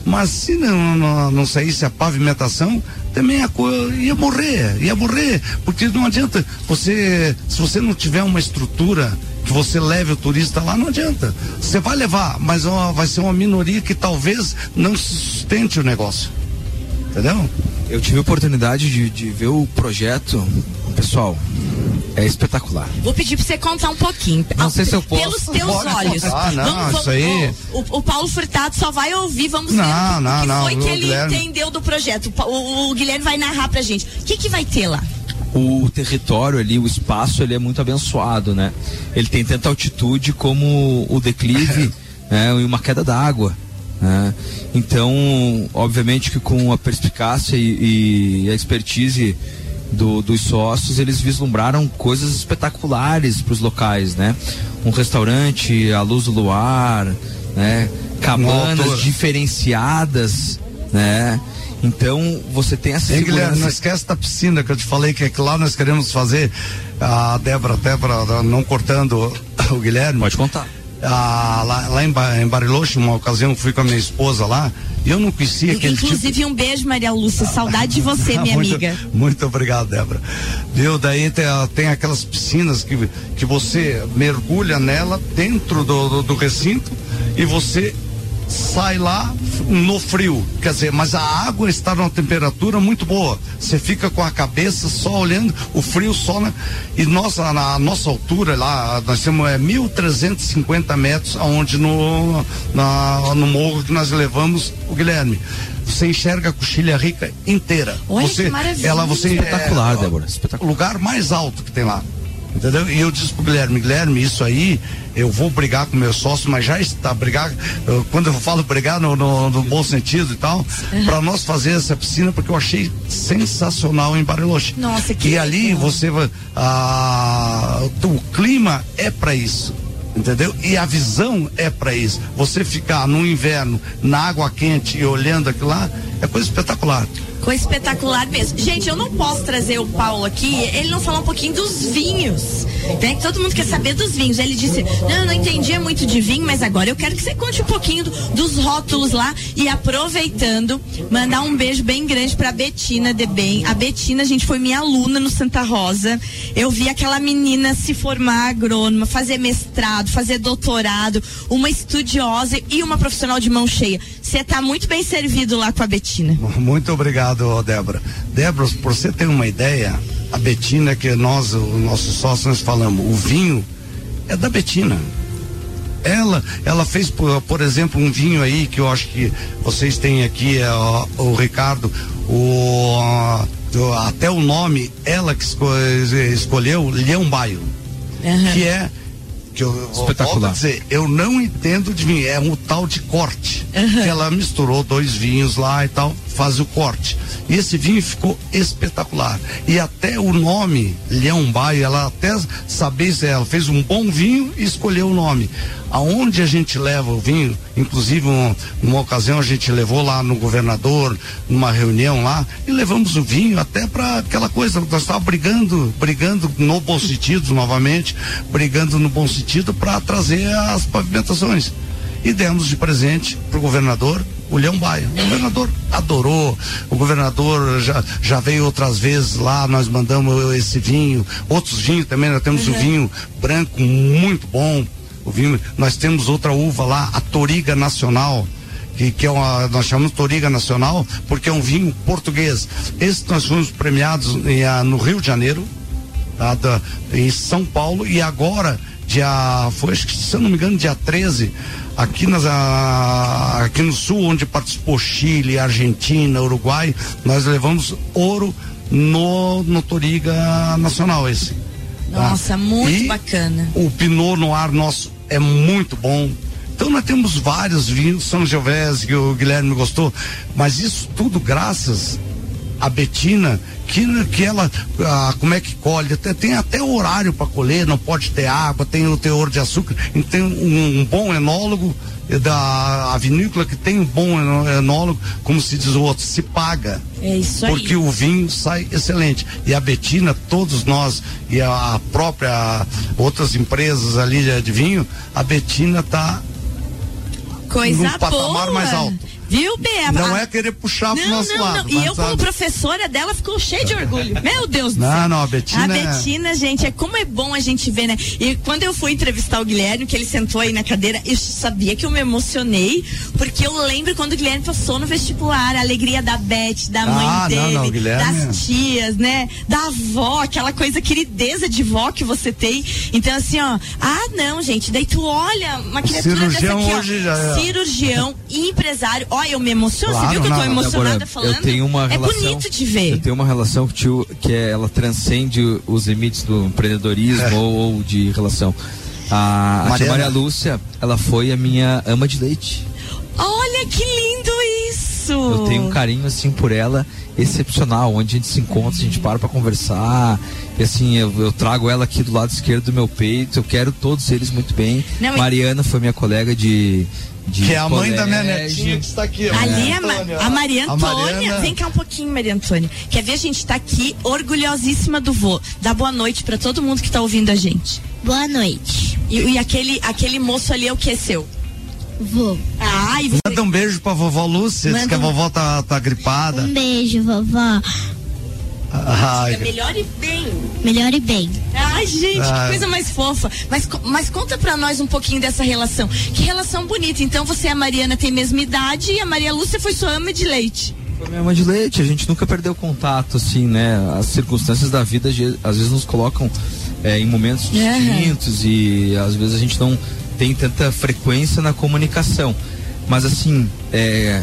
Mas se não, não, não saísse a pavimentação, também a coisa ia morrer, ia morrer, porque não adianta você, se você não tiver uma estrutura que você leve o turista lá, não adianta. Você vai levar, mas ó, vai ser uma minoria que talvez não sustente o negócio. Entendeu? Eu tive a oportunidade de, de ver o projeto. Pessoal, é espetacular. Vou pedir pra você contar um pouquinho. Não sei se eu posso. Pelos teus olhos. contar, não, isso aí- O, o- Paulo Furtado só vai ouvir, vamos Não, ver o que, não, o que não, foi o que ele Guilherme- entendeu do projeto. O, o Guilherme vai narrar pra gente. O que, que vai ter lá? O território ali, o espaço, ele é muito abençoado, né? Ele tem tanta altitude como o declive né, e uma queda d'água. Né? Então, obviamente que com a perspicácia e, e a expertise do- dos sócios, eles vislumbraram coisas espetaculares para os locais, né? Um restaurante à luz do luar, né? Cabanas diferenciadas, né? Então você tem essa Hein, Guilherme, não segurança. esquece da piscina que eu te falei que, é que lá nós queremos fazer. A Débora, até pra, não cortando o Guilherme. Pode contar. Ah, lá, lá em, Ba- em Bariloche, uma ocasião fui com a minha esposa lá e eu não conhecia aquele tipo Inclusive, um beijo, Maria Lúcia. Saudade de você, minha muito, amiga. Muito obrigado, Débora. Viu? Daí tem, tem aquelas piscinas que, que você mergulha nela dentro do, do, do recinto e você sai lá no frio. Quer dizer, mas a água está numa temperatura muito boa. Você fica com a cabeça só olhando o frio só na. E nossa, na nossa altura lá, nós temos é, 1.350 metros aonde no, na, no morro que nós levamos o Guilherme. Você enxerga a coxilha rica inteira. Olha você, que maravilha. ela você Espetacular, é, Débora. O lugar mais alto que tem lá. Entendeu? E eu disse pro Guilherme, Guilherme, isso aí, eu vou brigar com meu sócio, mas já está brigar, eu- quando eu falo brigar no, no- no bom sentido e tal, para nós fazer essa piscina, porque eu achei sensacional em Bariloche. Nossa, que E ali você vai, ah, o clima é para isso. Entendeu? E a visão é para isso. Você ficar no inverno, na água quente e olhando aquilo lá, é coisa espetacular. Coisa espetacular mesmo. Gente, eu não posso trazer o Paulo aqui, ele não falar um pouquinho dos vinhos. Né? Todo mundo quer saber dos vinhos. Ele disse: Não, não entendia muito de vinho, mas agora eu quero que você conte um pouquinho do- dos rótulos lá. E aproveitando, mandar um beijo bem grande pra Betina de Bem. A Betina, gente, foi minha aluna no Santa Rosa. Eu vi aquela menina se formar agrônoma, fazer mestrado, fazer doutorado, uma estudiosa e uma profissional de mão cheia. Você tá muito bem servido lá com a Betina. Muito obrigado, ó, Débora. Débora, por você ter uma ideia, a Betina, que nós, o nosso sócio, nós falamos, o vinho é da Betina. Ela, ela fez, por, por exemplo, um vinho aí que eu acho que vocês têm aqui, é, ó, o Ricardo, o, ó, até o nome, ela que esco- escolheu, Leão Baio, que é que eu Espetacular. dizer, eu não entendo de vinho, é um tal de corte. Que ela misturou dois vinhos lá e tal, faz o corte. E esse vinho ficou espetacular. E até o nome, Leão Baio, ela até sabia se ela fez um bom vinho e escolheu o nome. Aonde a gente leva o vinho, inclusive um, uma ocasião a gente levou lá no governador, numa reunião lá, e levamos o vinho até para aquela coisa, nós estávamos brigando, brigando no bom sentido novamente, brigando no bom sentido para trazer as pavimentações. E demos de presente pro governador o Leão Baia. O governador adorou, o governador já, já veio outras vezes lá, nós mandamos esse vinho, outros vinhos também, nós temos o vinho branco muito bom, o vinho, nós temos outra uva lá, a Toriga Nacional, que, que é uma, nós chamamos Toriga Nacional, porque é um vinho português. Esse nós fomos premiados em, ah, no Rio de Janeiro, tá, da- em São Paulo, e agora, dia, foi, acho que, se eu não me engano, dia 13, aqui, nas, ah, aqui no sul, onde participou Chile, Argentina, Uruguai, nós levamos ouro no, no Toriga Nacional esse. tá? Nossa, muito E bacana. O Pinot Noir nosso é muito bom. Então nós temos vários vinhos, São Giovese, que o Guilherme gostou, mas isso tudo graças à Betina, que, que ela, ah, como é que colhe, tem, tem até horário para colher, não pode ter água, tem o teor de açúcar, e tem um, um bom enólogo eh, da a vinícola que tem um bom enólogo, como se diz o outro, se paga. É isso aí. Porque o vinho sai excelente. E a Betina, todos nós, e a própria outras empresas ali de, de vinho, a Betina está Coisa num patamar boa. mais alto. Viu, Bea? Não é querer puxar pro Não, nosso não, lado. não. E eu, como sabe? professora dela, ficou cheia de orgulho. Meu Deus do Não, céu. não, a Betina A é- Betina, gente, é como é bom a gente ver, né? E quando eu fui entrevistar o Guilherme, que ele sentou aí na cadeira, eu sabia que eu me emocionei, porque eu lembro quando o Guilherme passou no vestibular, a alegria da Beth, da mãe Ah, dele, Guilherme- das tias, né? Da avó, aquela coisa querideza de vó que você tem. Então, assim, ó, ah, não, gente, daí tu olha uma criatura Cirurgião dessa aqui, hoje já ó, é. cirurgião, empresário, ó, eu me emociono, você Claro, viu que eu tô não, emocionada Débora, falando? Eu tenho uma é relação, bonito de ver. Eu tenho uma relação que, tio, que é, ela transcende os limites do empreendedorismo É. ou, ou de relação. A, a tia. Maria Lúcia, ela foi a minha ama de leite. Olha que lindo isso! Eu tenho um carinho assim por ela excepcional, onde a gente se encontra, a gente para pra conversar. E assim, eu, eu trago ela aqui do lado esquerdo do meu peito, eu quero todos eles muito bem. Não, e- Mariana foi minha colega de. De Que é a mãe da minha colégio. netinha que está aqui. ó. Ali é a, a Maria A Antônia. Mariana- Vem cá um pouquinho, Maria Antônia. Quer ver? A gente tá aqui orgulhosíssima do vô. Dá boa noite pra todo mundo que tá ouvindo a gente. Boa noite. E, e aquele, aquele moço ali é o que é seu? Vô. Ai, você... Manda um beijo pra vovó Lúcia, diz Manda que a vovó tá, tá gripada. Um beijo, vovó. Ai, Melhore bem. Melhore bem. Ai, gente, que Ai. coisa mais fofa. Mas, mas conta pra nós um pouquinho dessa relação. Que relação bonita. Então você e a Mariana têm a mesma idade e a Maria Lúcia foi sua ama de leite. Foi minha mãe de leite, a gente nunca perdeu contato, assim, né? As circunstâncias da vida às vezes nos colocam é, em momentos É. distintos e às vezes a gente não tem tanta frequência na comunicação. Mas assim, é,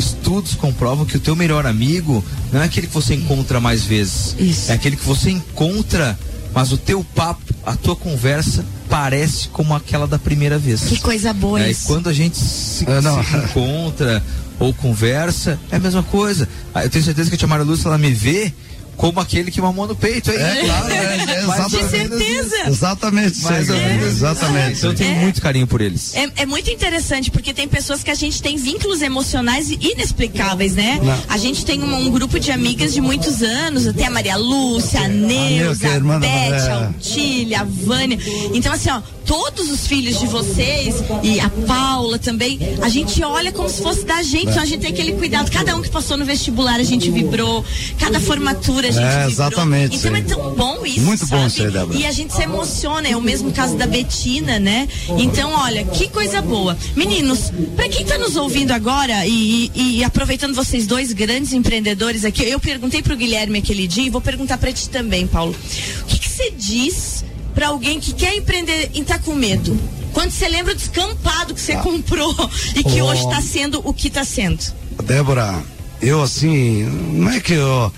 estudos comprovam que o teu melhor amigo não é aquele que você encontra mais vezes. É aquele que você encontra, mas o teu papo, a tua conversa parece como aquela da primeira vez. Que coisa boa É, e isso. quando a gente se, não. se encontra ou conversa, é a mesma coisa. Ah, Eu tenho certeza que a tia Maria Lúcia, ela me vê como aquele que mamou no peito. É, claro, é, é exatamente. menos isso. Exatamente, Mais ou menos. exatamente. Então eu tenho muito carinho por eles. É, é muito interessante, porque tem pessoas que a gente tem vínculos emocionais inexplicáveis, né? Não. A gente tem um, um grupo de amigas de muitos anos, até a Maria Lúcia, a Neuza, Neuza, a a Beth, é. a Otília, a Vânia. Então, assim, ó, todos os filhos de vocês e a Paula também, a gente olha como se fosse da gente, então a gente tem aquele cuidado. Cada um que passou no vestibular, a gente vibrou, cada formatura a gente É, vibrou. exatamente, Então é sim. tão bom isso, Muito bom sabe? isso aí, Débora. E a gente se emociona, é o mesmo caso da Betina, né? Então, olha, que coisa boa. Meninos, pra quem tá nos ouvindo agora e, e- e aproveitando vocês dois grandes empreendedores aqui, eu perguntei pro Guilherme aquele dia e vou perguntar pra ti também, Paulo. O que que você diz pra alguém que quer empreender e tá com medo? Quando você lembra do descampado que você comprou e que Oh. hoje tá sendo o que tá sendo? Débora, eu assim, não é que eu,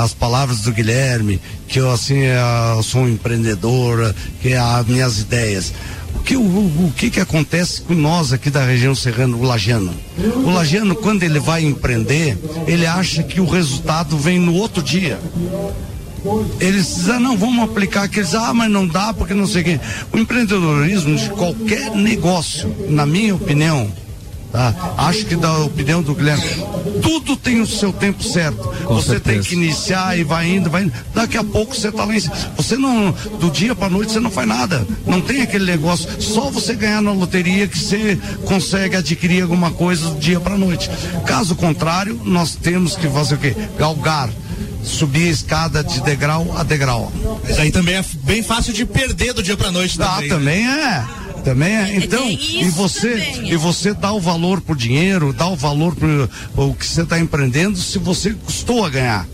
as palavras do Guilherme, que eu assim, eu sou um empreendedor, que é as minhas ideias. O que, o, o que que acontece com nós aqui da região serrana, o lagiano? O lagiano, quando ele vai empreender, ele acha que o resultado vem no outro dia. Eles dizem, ah, não, vamos aplicar aqueles, ah, mas não dá porque não sei o quê. O empreendedorismo de qualquer negócio, na minha opinião, tá? Acho que da opinião do Guilherme, tudo tem o seu tempo certo. Com você tem certeza. que iniciar e vai indo, vai indo. Daqui a pouco você tá lá em cima. Você não, do dia pra noite você não faz nada. Não tem aquele negócio. Só você ganhar na loteria que você consegue adquirir alguma coisa do dia pra noite. Caso contrário, nós temos que fazer o quê? Galgar. Subir a escada de degrau a degrau. Isso aí também é bem fácil de perder do dia pra noite Ah, também. também é. Também é. Então, tem e você também, e você dá o valor pro dinheiro, dá o valor pro o que você está empreendendo se você custou a ganhar.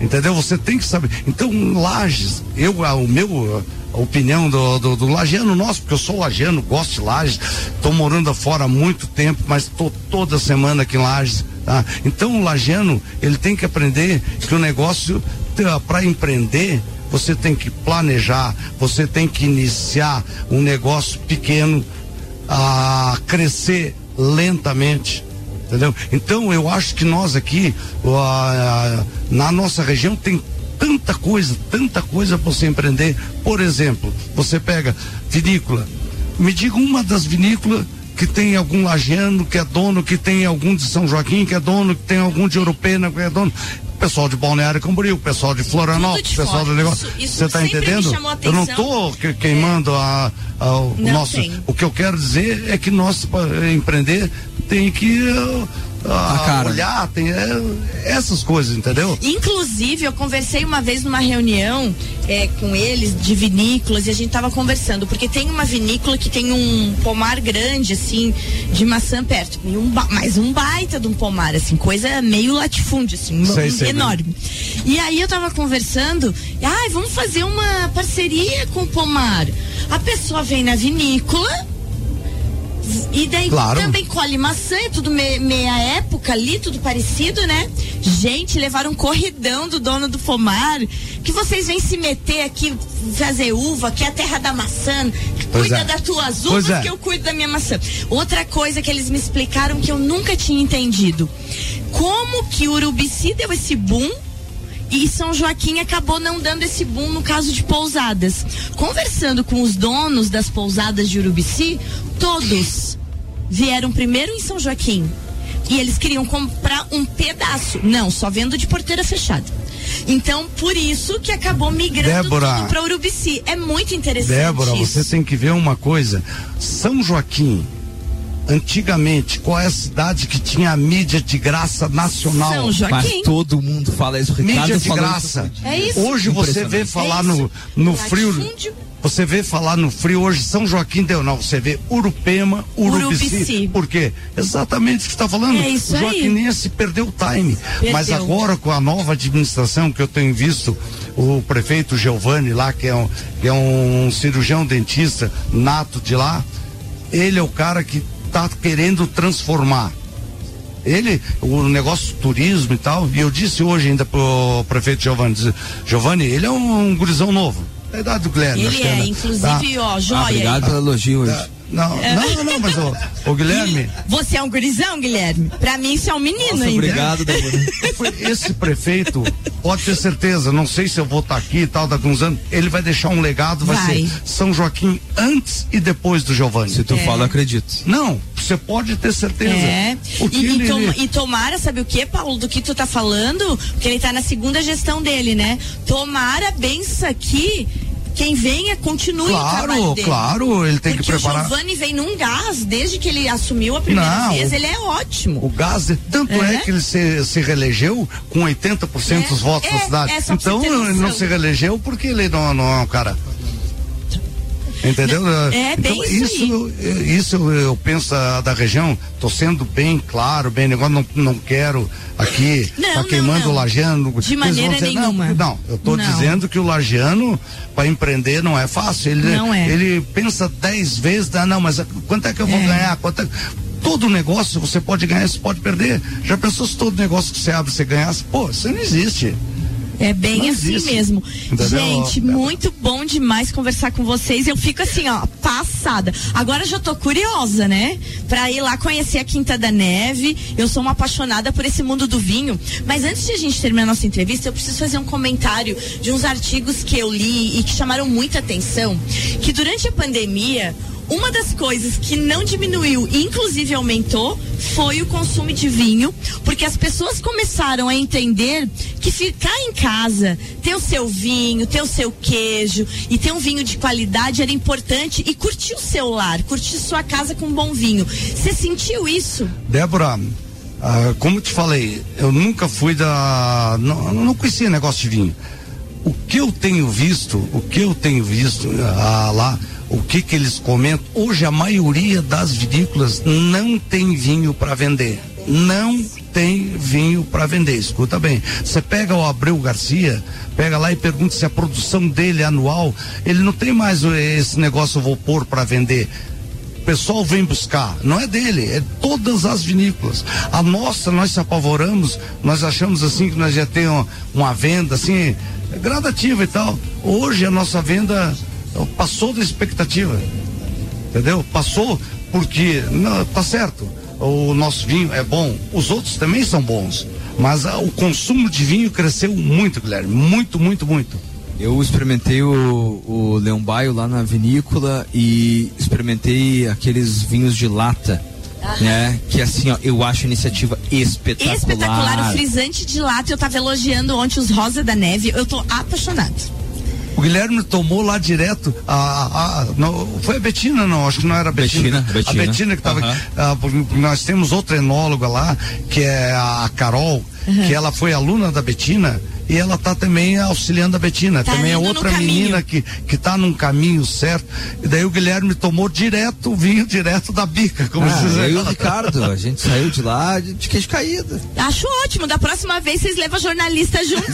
Entendeu? Você tem que saber. Então, Lages, eu, a- o meu a opinião do, do, do lagiano nosso, porque eu sou lagiano, gosto de Lages, tô morando fora há muito tempo, mas tô toda semana aqui em Lages, tá? Então, o lagiano, ele tem que aprender que o negócio, para empreender, você tem que planejar, você tem que iniciar um negócio pequeno a crescer lentamente. Entendeu? Então eu acho que nós aqui, na nossa região, tem tanta coisa, tanta coisa para você empreender. Por exemplo, você pega vinícola. Me diga uma das vinícolas que tem algum lagiano, que é dono, que tem algum de São Joaquim, que é dono, que tem algum de Europena, que é dono. Pessoal de Balneário Camboriú, pessoal de Florianópolis, de pessoal do negócio. Você está entendendo? Eu não tô que- queimando a, a- o Não nosso. tem. O que eu quero dizer é que nós, para empreender, tem que ah, cara. olhar, tem é, essas coisas, entendeu? Inclusive, eu conversei uma vez numa reunião é, com eles de vinícolas e a gente tava conversando, porque tem uma vinícola que tem um pomar grande, assim, de maçã perto. E um mas um baita de um pomar, assim, coisa meio latifúndio, assim, Sei, sei, enorme. E aí eu tava conversando, ai, vamos fazer uma parceria com o pomar. A pessoa vem na vinícola. E daí Claro. também colhe maçã, é tudo me- meia época ali, tudo parecido, né? Gente, levaram um corridão do dono do pomar, que vocês vêm se meter aqui, fazer uva, que é a terra da maçã. Cuida é. das tuas uvas é. que eu cuido da minha maçã. Outra coisa que eles me explicaram que eu nunca tinha entendido. Como que Urubici deu esse boom e São Joaquim acabou não dando esse boom no caso de pousadas. Conversando com os donos das pousadas de Urubici, todos vieram primeiro em São Joaquim. E eles queriam comprar um pedaço. Não, só vendo de porteira fechada. Então, por isso que acabou migrando Débora. para Urubici. É muito interessante. Débora, isso. você tem que ver uma coisa. São Joaquim, antigamente, qual é a cidade que tinha a mídia de graça nacional? São Joaquim. Mas todo mundo fala isso, Ricardo Mídia de graça. isso. É isso. Hoje você vê falar É no, no frio. Você vê falar no frio hoje, São Joaquim deu não, você vê Urupema, Urubici. Urubici. Por quê? Exatamente o que você está falando. É isso o aí. Joaquinense perdeu o time. Perdeu. Mas agora com a nova administração que eu tenho visto, o prefeito Giovanni lá, que é um, que é um cirurgião dentista nato de lá, ele é o cara que está querendo transformar. Ele, o negócio do turismo e tal, e eu disse hoje ainda pro prefeito Giovanni, Giovanni, ele é um, gurizão novo, da idade do Guilherme. Ele que é, né? inclusive, ó, joia. Ah, obrigado pelo elogio hoje. Não, não, não, mas o, o Guilherme, Você é um gurizão, Guilherme? Pra mim, isso é um menino ainda. Obrigado, Débora. esse prefeito, pode ter certeza, não sei se eu vou estar aqui e tal, daqui uns anos, ele vai deixar um legado, vai, Vai. ser São Joaquim antes e depois do Giovanni. Se tu fala, eu acredito. Não, você pode ter certeza. É. Porque E, e, ele- tom- ele- e tomara, sabe o que, Paulo, do que tu tá falando? Porque ele tá na segunda gestão dele, né? Tomara bem isso aqui. Quem venha, continue o Claro, claro, ele tem que Porque preparar. o Giovanni vem num gás, desde que ele assumiu a primeira Não, vez, o- ele é ótimo. O gás, tanto é, É. que ele se, se reelegeu com 80% dos É, votos é, da cidade. é, então ele não se reelegeu porque ele não, não é um cara. Entendeu? É, então, bem isso isso, isso eu, eu penso da, região, tô sendo bem claro, bem negócio, não, não quero aqui Não, tá não, queimando não. o lajeano. De maneira dizer, não, nenhuma. Não, eu tô Não. dizendo que o lajeano para empreender não é fácil. Ele, Não é. ele pensa dez vezes, ah, não, mas quanto é que eu vou É. ganhar? Quanto é- Todo negócio você pode ganhar, você pode perder. Já pensou se todo negócio que você abre você ganhasse? Pô, isso não existe. É bem Não assim existe. mesmo. Entendeu? Gente, muito bom demais conversar com vocês. Eu fico assim, ó, passada. Agora já tô curiosa, né? Pra ir lá conhecer a Quinta da Neve. Eu sou uma apaixonada por esse mundo do vinho. Mas antes de a gente terminar a nossa entrevista, eu preciso fazer um comentário de uns artigos que eu li e que chamaram muita atenção. Que durante a pandemia, uma das coisas que não diminuiu, inclusive aumentou, foi o consumo de vinho, porque as pessoas começaram a entender que ficar em casa, ter o seu vinho, ter o seu queijo e ter um vinho de qualidade era importante e curtir o seu lar, curtir sua casa com bom vinho. Você sentiu isso? Débora, ah, como te falei, eu nunca fui da. Não, não conhecia negócio de vinho. O que eu tenho visto, o que eu tenho visto ah, lá, o que que eles comentam, hoje a maioria das vinícolas não tem vinho para vender. Não tem vinho para vender. Escuta bem. Você pega o Abreu Garcia, pega lá e pergunta se a produção dele é anual, ele não tem mais eh, esse negócio vou pôr para vender o pessoal vem buscar, não é dele, é todas as vinícolas. A nossa, nós se apavoramos, nós achamos assim que nós já temos uma venda assim, gradativa e tal. Hoje a nossa venda ó, passou da expectativa. Entendeu? Passou porque, não, tá certo, o nosso vinho é bom, os outros também são bons. Mas ah, o consumo de vinho cresceu muito, Guilherme. Muito, muito, muito. Eu experimentei o, o Leão Baio lá na vinícola e experimentei aqueles vinhos de lata, né? Que assim, ó, eu acho a iniciativa espetacular. Espetacular, o frisante de lata. Eu tava elogiando ontem os Rosa da Neve. Eu tô apaixonado. O Guilherme tomou lá direto a, a- a- não, foi a Betina não, acho que não era a Betina. Betina, Betina. A Betina que estava Aham. nós temos outra enóloga lá, que é a Carol, que ela foi aluna da Betina e ela tá também auxiliando a Betina. Tá também é outra menina que que tá num caminho certo. E daí o Guilherme tomou direto o vinho direto da bica, como Ah, diz. eu o Ricardo, a gente saiu de lá de, de queijo caído. Acho ótimo. Da próxima vez vocês levam jornalista junto.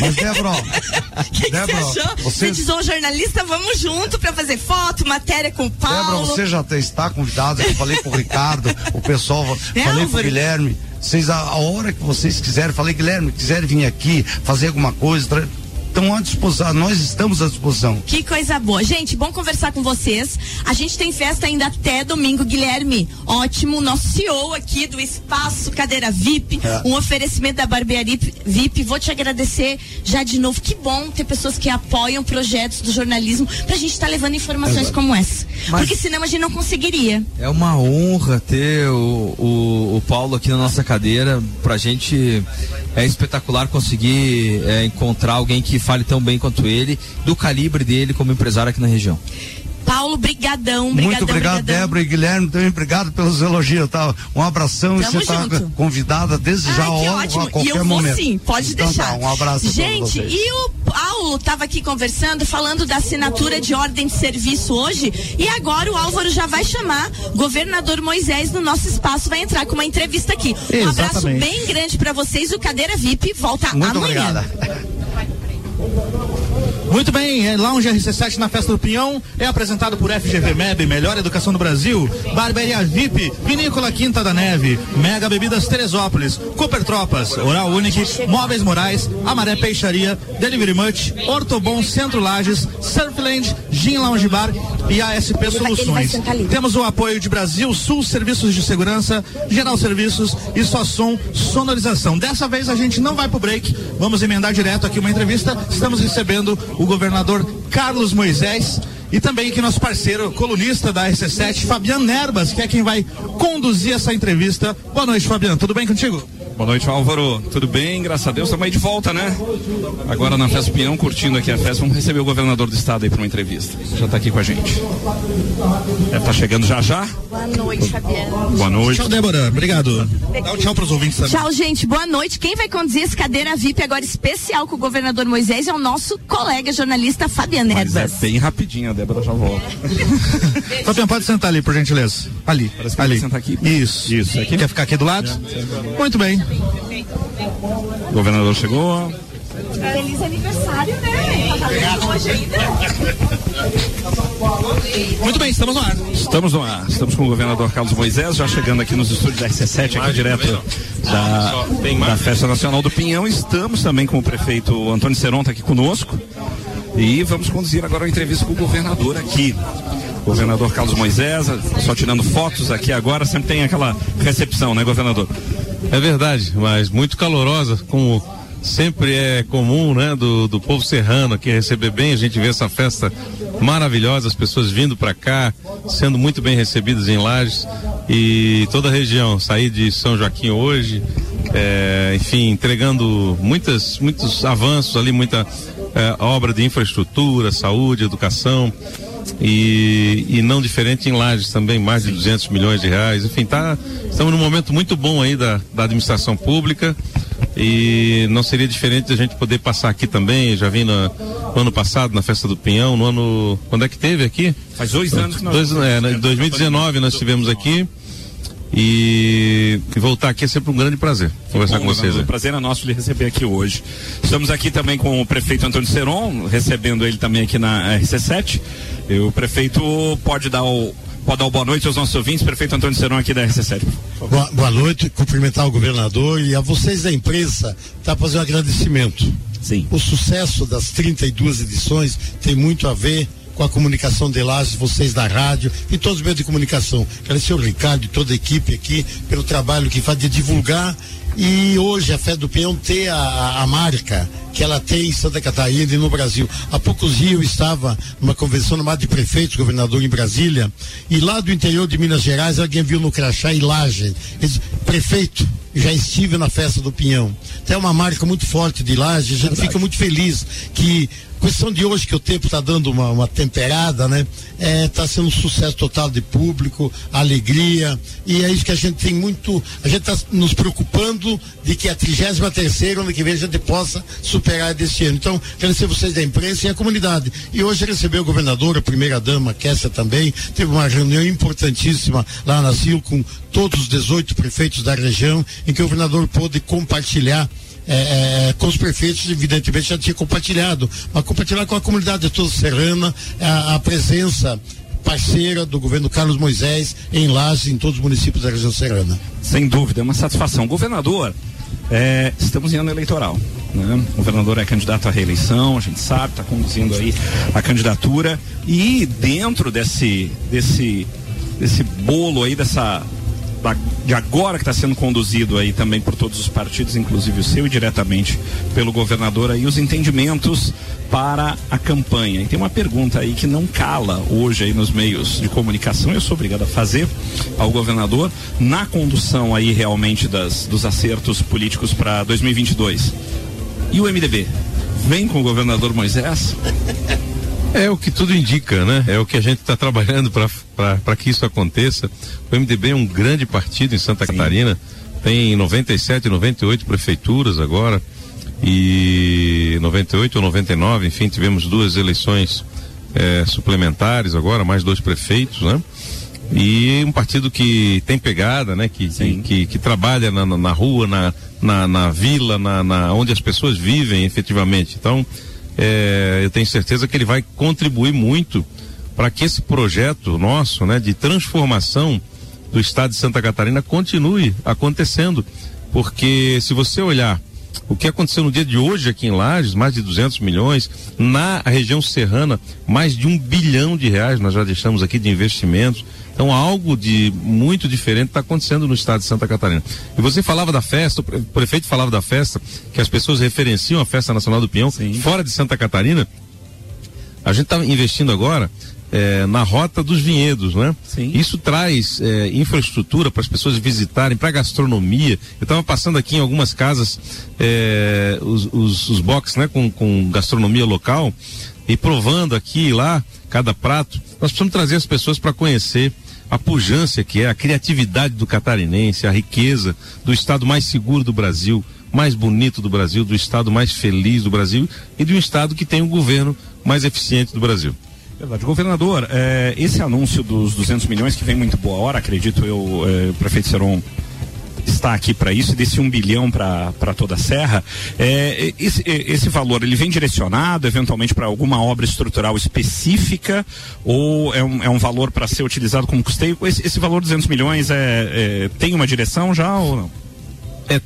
Mas Débora, ó, O que que Débora, você achou? você- Você diz, ô jornalista, vamos junto pra fazer foto, matéria com o Débora, Paulo. você já te- está convidado. Eu falei pro Ricardo, o pessoal, É, falei pro. Guilherme. Vocês, a, a hora que vocês quiserem, falei, Guilherme, quiserem vir aqui fazer alguma coisa, estão à disposição, nós estamos à disposição. Que coisa boa. Gente, bom conversar com vocês. A gente tem festa ainda até domingo, Guilherme. Ótimo, nosso CEO aqui do Espaço Cadeira VIP, É. um oferecimento da Barbearia VIP. Vou te agradecer já de novo. Que bom ter pessoas que apoiam projetos do jornalismo pra gente estar levando informações Exato. como essa. Mas- Porque senão a gente não conseguiria. É uma honra ter o, o, o Paulo aqui na nossa cadeira. Pra gente é espetacular conseguir é, encontrar alguém que fale tão bem quanto ele, do calibre dele como empresário aqui na região. Paulo, brigadão, Muito brigadão, obrigado, brigadão. Débora e Guilherme, também obrigado pelos elogios, tá? Um abração e Tamo você está junto. convidada desde já Ai, que a, hora, ótimo. a qualquer e eu vou momento. sim, pode Então deixar. Tá, um abraço Gente, e o Paulo estava aqui conversando, falando da assinatura de ordem de serviço hoje, e agora o Álvaro já vai chamar governador Moisés no nosso espaço, vai entrar com uma entrevista aqui. Um abraço Exatamente. bem grande para vocês. O Cadeira VIP volta Muito amanhã. obrigada. What's that number? Muito bem, é Lounge RC7 na Festa do Pinhão é apresentado por FGV MEB, Melhor Educação do Brasil, Barbearia VIP, Vinícola Quinta da Neve, Mega Bebidas Teresópolis, Cooper Tropas, Oral Unique, Móveis Morais, Amaré Peixaria, Delivery Much, Ortobon Centro Lages, Surfland, Gin Lounge Bar e ASP Soluções. Temos o apoio de Brasil Sul Serviços de Segurança, Geral Serviços e Só Som Sonorização. Dessa vez a gente não vai pro break, vamos emendar direto aqui uma entrevista. Estamos recebendo o governador Carlos Moisés e também aqui nosso parceiro, colunista da RC7, Fabiano Nerbas, que é quem vai conduzir essa entrevista. Boa noite, Fabiano. Tudo bem contigo? Boa noite, Álvaro. Tudo bem? Graças a Deus. Estamos aí de volta, né? Agora na Festa Pinhão, curtindo aqui a festa. Vamos receber o governador do estado aí para uma entrevista. Já está aqui com a gente. Deve estar chegando já já. Boa noite, Fabiano. Boa noite. Tchau, Débora. Obrigado. Dá um tchau pros ouvintes também. Tchau, gente. Boa noite. Quem vai conduzir esse cadeira VIP agora especial com o governador Moisés é o nosso colega jornalista Fabiano Mas é Erbas. bem rapidinho, a Débora já volta. Fabiano, pode sentar ali, por gentileza. Ali. Parece que ali. sentar aqui. Isso. Isso, aqui. Quer ficar aqui do lado? Muito bem. O governador chegou. Feliz aniversário, né? Tá hoje ainda. Muito bem, estamos no ar. Estamos no ar. Estamos com o governador Carlos Moisés, já chegando aqui nos estúdios da RC7, aqui direto da, da Festa Nacional do Pinhão. Estamos também com o prefeito Antônio Seron, tá aqui conosco. E vamos conduzir agora a entrevista com o governador aqui. Governador Carlos Moisés, só tirando fotos aqui agora, sempre tem aquela recepção, né, governador? É verdade, mas muito calorosa, como sempre é comum, né, do, do povo serrano aqui receber bem. A gente vê essa festa maravilhosa, as pessoas vindo para cá, sendo muito bem recebidas em Lages e toda a região. Sair de São Joaquim hoje, é, enfim, entregando muitas, muitos avanços ali, muita é, obra de infraestrutura, saúde, educação. E, e não diferente em Lages também, mais de 200 milhões de reais. Enfim, tá, estamos num momento muito bom aí da, da administração pública e não seria diferente a gente poder passar aqui também. Já vim no, no ano passado na festa do Pinhão, no ano. Quando é que teve aqui? Faz dois anos que nós Dois, é, em 2019 nós estivemos aqui. E, e voltar aqui é sempre um grande prazer conversar Bom, com vocês. governador, né? O prazer é nosso lhe receber aqui hoje. Estamos aqui também com o prefeito Antônio Seron, recebendo ele também aqui na RC7. E o prefeito pode dar o pode dar boa noite aos nossos ouvintes, prefeito Antônio Seron aqui da RC7. Boa, boa noite, cumprimentar o governador e a vocês da imprensa, tá fazendo um agradecimento. Sim. O sucesso das 32 edições tem muito a ver com a comunicação de Lages, vocês da rádio e todos os meios de comunicação. Agradecer o Ricardo e toda a equipe aqui pelo trabalho que faz de divulgar e hoje a Fé do Peão ter a, a marca que ela tem em Santa Catarina e no Brasil. Há poucos dias eu estava numa convenção no de prefeitos, governador em Brasília, e lá do interior de Minas Gerais alguém viu no crachá e prefeito, já estive na festa do Pinhão. Então é uma marca muito forte de Laje, a gente fica muito feliz que questão de hoje que o tempo está dando uma, uma temperada, né? Está sendo um sucesso total de público, alegria e é isso que a gente tem muito, a gente está nos preocupando de que a 33 terceira ano que vem a gente possa superar desse ano. Então, agradecer vocês da imprensa e a comunidade. E hoje recebeu o governador, a primeira dama, Kessia também, teve uma reunião importantíssima lá na CIL com todos os 18 prefeitos da região, em que o governador pôde compartilhar é, é, com os prefeitos, evidentemente já tinha compartilhado, mas compartilhar com a comunidade toda serrana a, a presença parceira do governo Carlos Moisés em Lages, em todos os municípios da região serrana. Sem dúvida, é uma satisfação. Governador, É, estamos em ano eleitoral. Né? O governador é candidato à reeleição, a gente sabe, está conduzindo aí a candidatura. E dentro desse, desse, desse bolo aí, dessa. Da- de agora que está sendo conduzido aí também por todos os partidos, inclusive o seu e diretamente pelo governador aí, os entendimentos para a campanha. E tem uma pergunta aí que não cala hoje aí nos meios de comunicação, eu sou obrigado a fazer ao governador na condução aí realmente das, dos acertos políticos para 2022. E o MDB? Vem com o governador Moisés? É o que tudo indica, né? É o que a gente está trabalhando para que isso aconteça. O MDB é um grande partido em Santa Catarina, tem 97, 98 prefeituras agora, e 98 ou 99, enfim, tivemos duas eleições eh, suplementares agora, mais dois prefeitos, né? E um partido que tem pegada, né? Que, que, que, que trabalha na, na- na rua, na, na, na vila, na, na- onde as pessoas vivem efetivamente. Então, eh, eu tenho certeza que ele vai contribuir muito para que esse projeto nosso, né, de transformação do estado de Santa Catarina continue acontecendo. Porque se você olhar o que aconteceu no dia de hoje aqui em Lages, mais de 200 milhões, na região serrana, mais de um bilhão de reais nós já deixamos aqui de investimentos. Então, algo de muito diferente está acontecendo no estado de Santa Catarina. E você falava da festa, o pre- o prefeito falava da festa, que as pessoas referenciam a Festa Nacional do Pinhão, fora de Santa Catarina. A gente está investindo agora eh, na rota dos vinhedos, né? Isso traz eh, infraestrutura para as pessoas visitarem, para gastronomia. Eu estava passando aqui em algumas casas eh, os, os, os boxes, né, com, com gastronomia local e provando aqui e lá cada prato. Nós precisamos trazer as pessoas para conhecer a pujança que é, a criatividade do catarinense, a riqueza do estado mais seguro do Brasil, mais bonito do Brasil, do estado mais feliz do Brasil e de um estado que tem o governo mais eficiente do Brasil. Verdade. Governador, eh, esse anúncio dos 200 milhões que vem muito boa hora, acredito eu, eh, o prefeito Seron está aqui para isso, desse um bilhão para toda a serra. eh, esse, eh, esse valor, ele vem direcionado eventualmente para alguma obra estrutural específica ou é um, é um valor para ser utilizado como custeio? Esse, esse valor de 200 milhões é, é- tem uma direção já ou não? É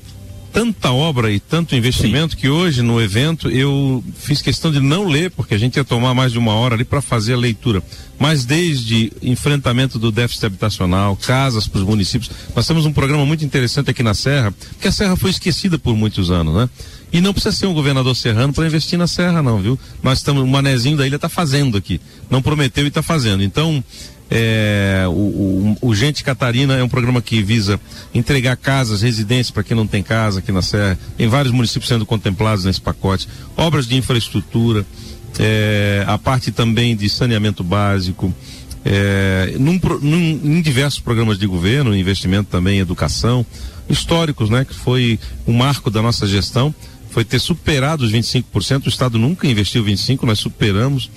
tanta obra e tanto investimento que hoje no evento eu fiz questão de não ler, porque a gente ia tomar mais de uma hora ali para fazer a leitura. Mas desde enfrentamento do déficit habitacional, casas para os municípios, nós temos um programa muito interessante aqui na Serra, porque a Serra foi esquecida por muitos anos, né? E não precisa ser um governador serrano para investir na Serra, não, viu? Nós estamos, o manezinho da ilha está fazendo aqui. Não prometeu e está fazendo. Então, é, o, o, o Gente Catarina é um programa que visa entregar casas, residências para quem não tem casa aqui na Serra. Tem vários municípios sendo contemplados nesse pacote. Obras de infraestrutura, é, a parte também de saneamento básico. É, num num- em diversos programas de governo, investimento também em educação, históricos, né? Que foi um marco da nossa gestão, foi ter superado os 25%. O Estado nunca investiu 25%, nós superamos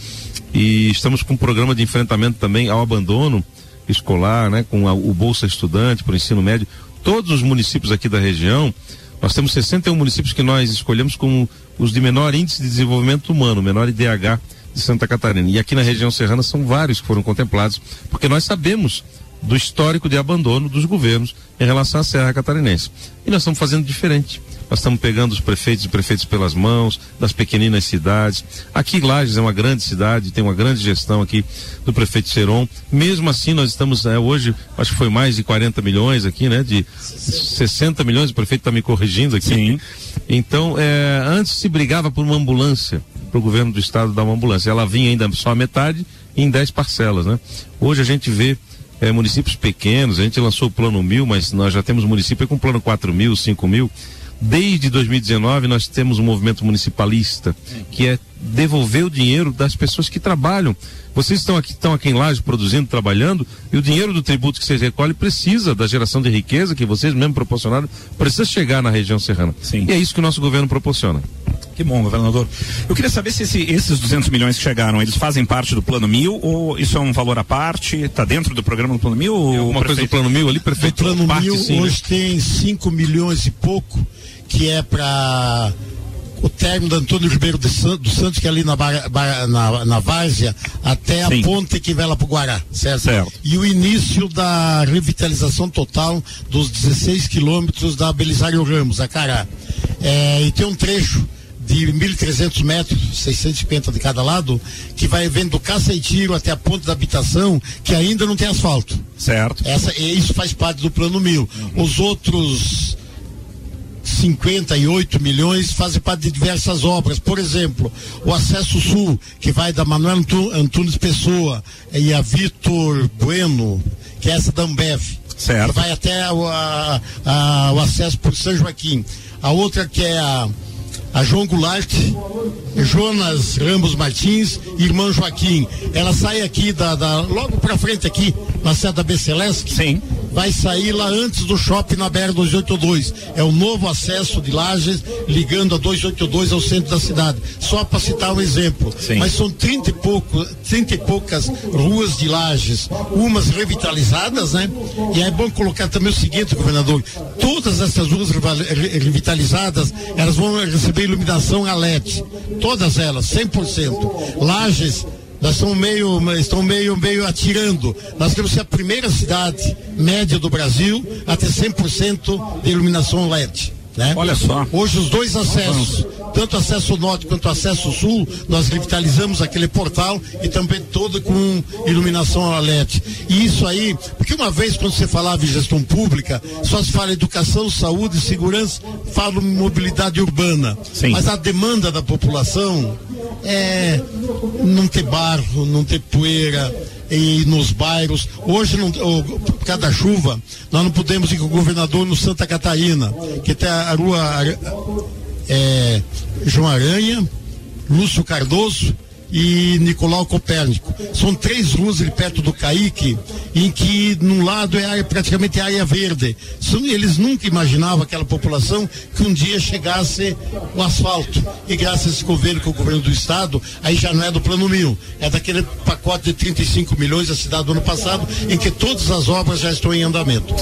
e estamos com um programa de enfrentamento também ao abandono escolar, né? Com a- o Bolsa Estudante para o ensino médio. Todos os municípios aqui da região, nós temos 61 municípios que nós escolhemos como os de menor índice de desenvolvimento humano, menor IDH de Santa Catarina. E aqui na região serrana são vários que foram contemplados, porque nós sabemos do histórico de abandono dos governos em relação à Serra Catarinense. E nós estamos fazendo diferente. Nós estamos pegando os prefeitos e prefeitos pelas mãos, das pequeninas cidades. Aqui Lages é uma grande cidade, tem uma grande gestão aqui do prefeito Seron. Mesmo assim, nós estamos eh, hoje, acho que foi mais de 40 milhões aqui, né? De 60 milhões, o prefeito está me corrigindo aqui. Então, eh, antes se brigava por uma ambulância, para o governo do estado dar uma ambulância. Ela vinha ainda só a metade em 10 parcelas, né? Hoje a gente vê eh, municípios pequenos, a gente lançou o plano mil, mas nós já temos município com plano 4 mil, 5 mil. Desde 2019 nós temos um movimento municipalista que é devolver o dinheiro das pessoas que trabalham. Vocês estão aqui, estão aqui em Laje produzindo, trabalhando, e o dinheiro do tributo que vocês recolhem precisa da geração de riqueza que vocês mesmo proporcionaram, precisa chegar na região serrana. E é isso que o nosso governo proporciona. Que bom, governador. Eu queria saber se esse- esses 200 milhões que chegaram, eles fazem parte do plano mil ou isso é um valor à parte? Está dentro do programa do plano mil? Ou alguma o coisa do plano mil ali, O prefeito? plano parte mil sim, né? hoje tem 5 milhões e pouco, que é para o término da Antônio Ribeiro de San- dos Santos, que é ali na, Bar- Bar- na, na Várzea, até a ponte que vai lá pro Guará, certo? E o início da revitalização total dos 16 quilômetros da Belisário Ramos, a Cará. É, e tem um trecho de 1.300 metros, 650 de cada lado, que vai vendo do caça e tiro até a ponte da habitação, que ainda não tem asfalto. Certo. Essa, isso faz parte do plano mil. Os outros 58 milhões fazem parte de diversas obras. Por exemplo, o acesso sul, que vai da Manuel Antu- Antunes Pessoa e a Vitor Bueno, que é essa da Ambev. Certo. Que vai até o, a- a- o acesso por São Joaquim. A outra que é a, a João Goulart, Jonas Ramos Martins irmão Joaquim. Ela sai aqui da, da- logo pra frente aqui, na sede da Becelesc. Sim. Vai sair lá antes do shopping na BR 282. É o novo acesso de Lages ligando a 282 ao centro da cidade. Só para citar um exemplo. Mas são 30 e, pouco, 30 e poucas ruas de Lages, umas revitalizadas, né? E é bom colocar também o seguinte, governador: todas essas ruas revitalizadas, elas vão receber iluminação a LED. Todas elas, 100%. Lages nós estamos meio, estão meio, meio atirando. Nós queremos ser a primeira cidade média do Brasil a ter 100% de iluminação LED. Né? Olha só. Hoje os dois acessos, tanto acesso norte quanto acesso sul, nós revitalizamos aquele portal e também todo com iluminação a LED. E isso aí, porque uma vez quando você falava em gestão pública, só se fala educação, saúde, segurança, fala mobilidade urbana. Mas a demanda da população é não ter barro, não ter poeira e nos bairros. Hoje, não, por causa da chuva, nós não podemos ir com o governador no Santa Catarina, que tem a rua é, João Aranha, Lúcio Cardoso e Nicolau Copérnico. São três ruas ali perto do Caique, em que num lado é área, praticamente área verde. Eles nunca imaginavam aquela população que um dia chegasse o asfalto. E graças a esse governo com o governo do estado, aí já não é do plano mil, é daquele pacote de 35 milhões da cidade do ano passado, em que todas as obras já estão em andamento.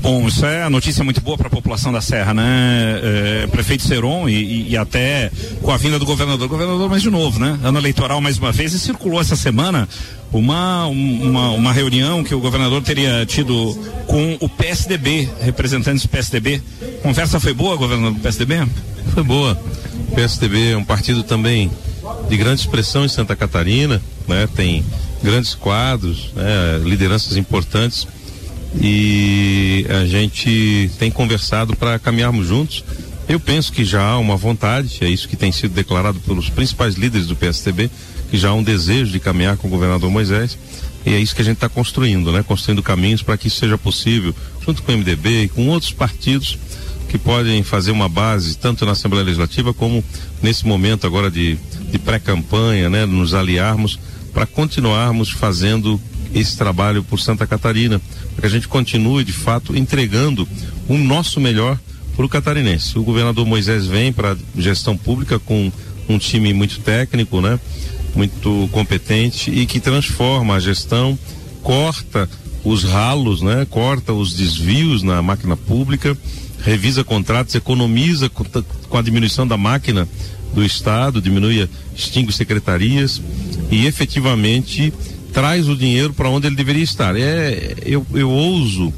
Bom, isso é notícia muito boa para a população da Serra, né? É, prefeito Seron e, e- e até com a vinda do governador, governador mais de novo, né? Ano eleitoral mais uma vez e circulou essa semana uma, um- uma, uma reunião que o governador teria tido com o PSDB, representantes do PSDB. Conversa foi boa, governador do PSDB? Foi boa. O PSDB é um partido também de grande expressão em Santa Catarina, né? Tem grandes quadros, né? lideranças importantes e a gente tem conversado para caminharmos juntos. Eu penso que já há uma vontade, é isso que tem sido declarado pelos principais líderes do PSDB, que já há um desejo de caminhar com o governador Moisés. E é isso que a gente está construindo, né? Construindo caminhos para que isso seja possível, junto com o MDB e com outros partidos que podem fazer uma base tanto na Assembleia Legislativa como nesse momento agora de, de pré-campanha, né? Nos aliarmos para continuarmos fazendo esse trabalho por Santa Catarina, para que a gente continue de fato entregando o nosso melhor para o catarinense. O governador Moisés vem para gestão pública com um time muito técnico, né? Muito competente e que transforma a gestão, corta os ralos, né? Corta os desvios na máquina pública, revisa contratos, economiza com a diminuição da máquina do Estado, diminui, extingue secretarias e efetivamente traz o dinheiro para onde ele deveria estar. É, eu, eu ouso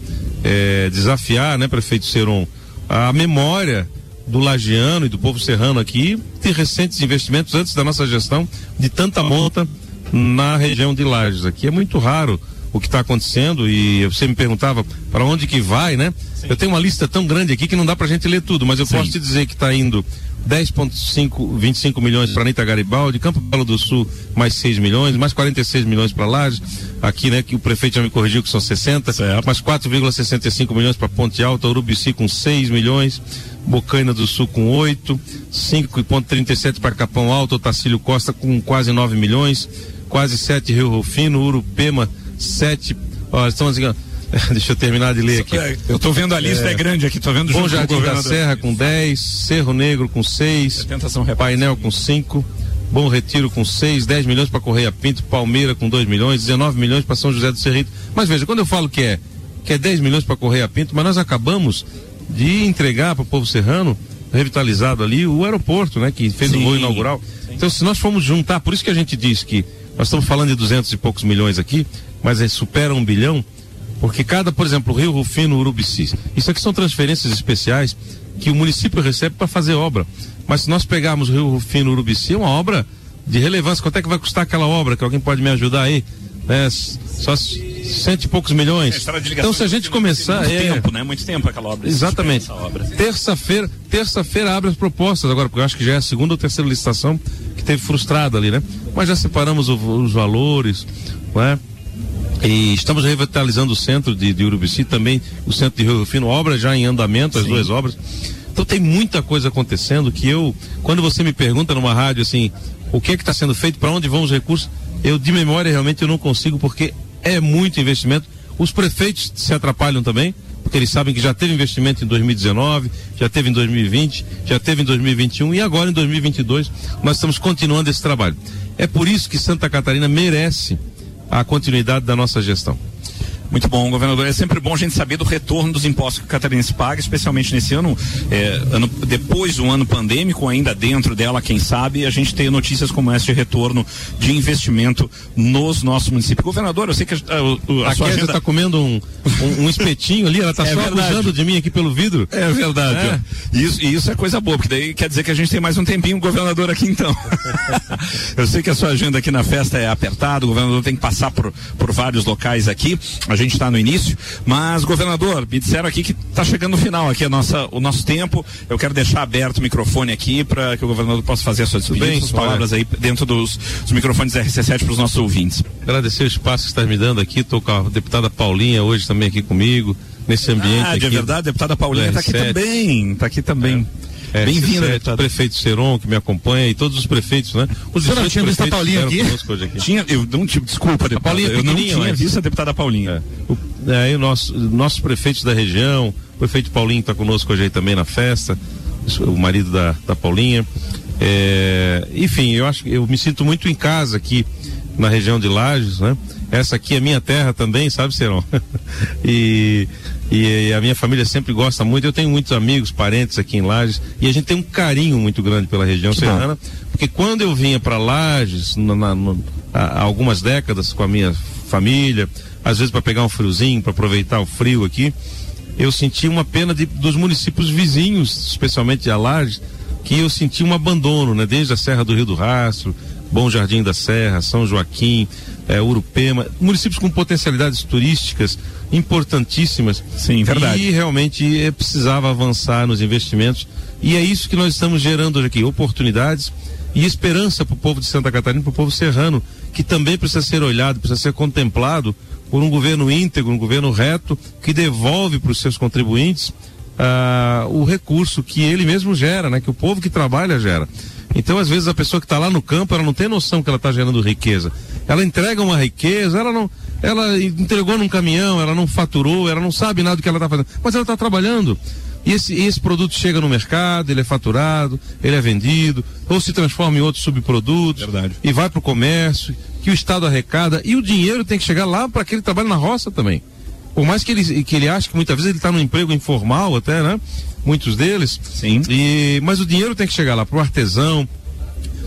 é, desafiar, né, prefeito Seron, a memória do Lagiano e do povo serrano aqui de recentes investimentos antes da nossa gestão de tanta monta na região de Lages. Aqui é muito raro o que está acontecendo e você me perguntava para onde que vai, né? Eu tenho uma lista tão grande aqui que não dá para a gente ler tudo, mas eu posso te dizer que está indo 10,5, 25 milhões para Anitta Garibaldi, Campo Belo do Sul mais 6 milhões, mais 46 milhões para Lages, aqui né, que o prefeito já me corrigiu que são 60, mais 4,65 milhões para Ponte Alta, Urubici com 6 milhões, Bocaina do Sul com 8, 5,37 para Capão Alto, Otacílio Costa com quase 9 milhões, quase 7 Rio Rufino, Urupema 7, olha, estão assim, ó, Deixa eu terminar de ler aqui. Eu tô vendo a lista, é, grande aqui, tô vendo Bom junto Jardim da. Serra com 10, Cerro Negro com 6, Painel com 5, Bom Retiro com 6, 10 milhões para Correia Pinto, Palmeira com 2 milhões, 19 milhões para São José do Cerrito. Mas veja, quando eu falo que é que é 10 milhões para Correia Pinto, mas nós acabamos de entregar para o povo serrano revitalizado ali o aeroporto, né? Que fez Sim. o voo inaugural. Então, se nós formos juntar, por isso que a gente diz que nós estamos falando de duzentos e poucos milhões aqui, mas é, supera um bilhão, porque cada, por exemplo, Rio Rufino, Urubici, isso aqui são transferências especiais que o município recebe para fazer obra. Mas se nós pegarmos Rio Rufino, Urubici, é uma obra de relevância. Quanto é que vai custar aquela obra? Que alguém pode me ajudar aí? É, só cento e poucos milhões. Ligação Então, se a gente começar. Muito é, tempo, né? Muito tempo aquela obra. Exatamente. Terça-feira, terça-feira abre as propostas agora, porque eu acho que já é a segunda ou terceira licitação que teve frustrada ali, né? Mas já separamos o- os valores, não é? E estamos revitalizando o centro de, de Urubici, também o centro de Rio Fino, obra já em andamento, as Sim. duas obras. Então tem muita coisa acontecendo que eu, quando você me pergunta numa rádio assim, o que é que está sendo feito, para onde vão os recursos, eu de memória realmente eu não consigo, porque é muito investimento. Os prefeitos se atrapalham também, porque eles sabem que já teve investimento em 2019, já teve em 2020, já teve em 2021 e agora em 2022 nós estamos continuando esse trabalho. É por isso que Santa Catarina merece a continuidade da nossa gestão. Muito bom, governador. É sempre bom a gente saber do retorno dos impostos que o catarinense paga, especialmente nesse ano, é, ano depois do ano pandêmico, ainda dentro dela, quem sabe, a gente ter notícias como essa de retorno de investimento nos nossos municípios. Governador, eu sei que a, a, a A sua agenda... está comendo um, um, um espetinho ali, ela está É só verdade. abusando de mim aqui pelo vidro. É verdade. É. E Isso, isso é coisa boa, porque daí quer dizer que a gente tem mais um tempinho governador aqui então. Eu sei que a sua agenda aqui na festa é apertada, o governador tem que passar por, por vários locais aqui. A gente está no início, mas governador, me disseram aqui que está chegando o final aqui a nossa, o nosso tempo. Eu quero deixar aberto o microfone aqui para que o governador possa fazer a sua despedida, bem, suas olha. palavras aí dentro dos, dos microfones da RC7 para os nossos ouvintes. Agradecer o espaço que está me dando aqui. Estou com a deputada Paulinha hoje também aqui comigo, nesse ambiente. Ah, de aqui verdade, a deputada Paulinha está aqui R7. também. Está aqui também. É, Bem-vinda, R7, deputada. o prefeito Seron, que me acompanha, e todos os prefeitos, né? Os Você não 18 tinha visto a Paulinha aqui? conosco hoje aqui. Tinha, eu não tive, desculpa, A Paulinha é eu não tinha mas- visto a deputada Paulinha. O, é, aí o nosso, nossos prefeitos da região, o prefeito Paulinho está conosco hoje aí também na festa, o marido da, da Paulinha. É, enfim, eu acho que eu me sinto muito em casa aqui na região de Lages, né? Essa aqui é minha terra também, sabe, Serão? e, e a minha família sempre gosta muito. Eu tenho muitos amigos, parentes aqui em Lages e a gente tem um carinho muito grande pela região Que bom. serrana, porque quando eu vinha para Lages, na- na- há há algumas décadas com a minha família, às vezes para pegar um friozinho, para aproveitar o frio aqui, eu senti uma pena de- dos municípios vizinhos, especialmente de Lages, que eu senti um abandono, né? Desde a Serra do Rio do Rastro, Bom Jardim da Serra, São Joaquim, eh, Urupema, municípios com potencialidades turísticas importantíssimas. Sim, verdade. E realmente eh, precisava avançar nos investimentos. E é isso que nós estamos gerando hoje aqui, oportunidades e esperança para o povo de Santa Catarina, para o povo serrano, que também precisa ser olhado, precisa ser contemplado por um governo íntegro, um governo reto, que devolve para os seus contribuintes ah, o recurso que ele mesmo gera, né? Que o povo que trabalha gera. Então, às vezes, a pessoa que está lá no campo, ela não tem noção que ela está gerando riqueza. Ela entrega uma riqueza, ela não. Ela entregou num caminhão, ela não faturou, ela não sabe nada do que ela está fazendo. Mas ela está trabalhando. E esse, esse produto chega no mercado, ele é faturado, ele é vendido, ou se transforma em outros subprodutos. Verdade. E vai para o comércio, que o Estado arrecada. E o dinheiro tem que chegar lá para aquele trabalho na roça também. Por mais que ele, que ele ache que muitas vezes ele está no emprego informal até, né? Muitos deles. Sim. E, mas o dinheiro tem que chegar lá para o artesão.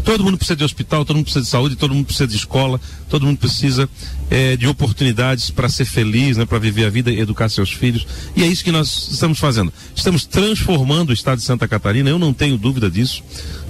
Todo mundo precisa de hospital, todo mundo precisa de saúde, todo mundo precisa de escola, todo mundo precisa eh, de oportunidades para ser feliz, né, para viver a vida e educar seus filhos. E é isso que nós estamos fazendo. Estamos transformando o estado de Santa Catarina, eu não tenho dúvida disso.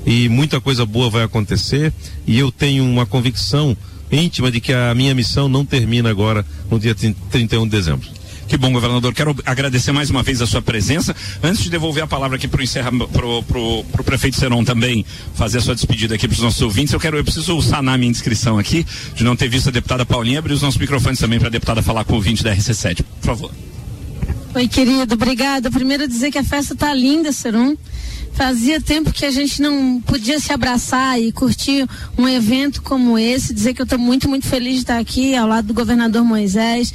E muita coisa boa vai acontecer. E eu tenho uma convicção íntima de que a minha missão não termina agora no dia 31 de dezembro. Que bom, governador. Quero agradecer mais uma vez a sua presença. Antes de devolver a palavra aqui para o prefeito Seron também fazer a sua despedida aqui para os nossos ouvintes, eu quero, eu preciso sanar minha inscrição aqui, de não ter visto a deputada Paulinha, abrir os nossos microfones também para a deputada falar com o ouvinte da RC7. Por favor. Oi, querido, obrigada. Primeiro dizer que a festa tá linda, Serum. Fazia tempo que a gente não podia se abraçar e curtir um evento como esse. Dizer que eu estou muito, muito feliz de estar aqui ao lado do governador Moisés.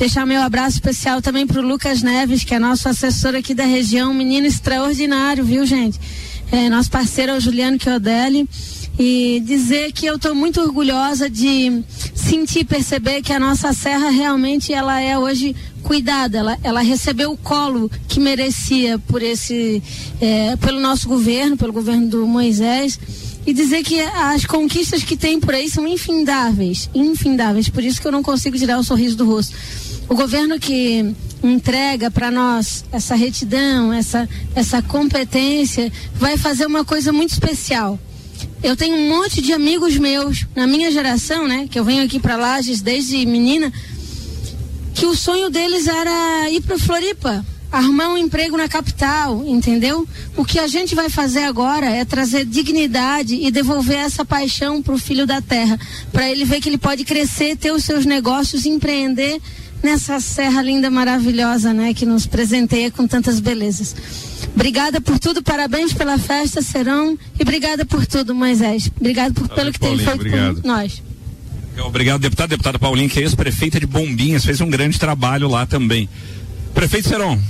Deixar meu abraço especial também para o Lucas Neves, que é nosso assessor aqui da região, um menino extraordinário, viu, gente? É, nosso parceiro é o Juliano Chiodelli e dizer que eu estou muito orgulhosa de sentir perceber que a nossa serra realmente ela é hoje cuidada, ela, ela recebeu o colo que merecia por esse, é, pelo nosso governo, pelo governo do Moisés e dizer que as conquistas que tem por aí são infindáveis, infindáveis. Por isso que eu não consigo tirar o sorriso do rosto. O governo que entrega para nós essa retidão, essa, essa competência, vai fazer uma coisa muito especial. Eu tenho um monte de amigos meus na minha geração, né, que eu venho aqui para Lages desde menina, que o sonho deles era ir para Floripa, arrumar um emprego na capital, entendeu? O que a gente vai fazer agora é trazer dignidade e devolver essa paixão para o filho da terra, para ele ver que ele pode crescer, ter os seus negócios, empreender nessa serra linda, maravilhosa, né, que nos presenteia com tantas belezas. Obrigada por tudo, parabéns pela festa, Serão, e obrigada por tudo, Moisés. Obrigado por, pelo que tem feito obrigado. por nós. Obrigado, deputado. Deputada Paulinho, que é ex-prefeita de Bombinhas, fez um grande trabalho lá também. Prefeito Seron,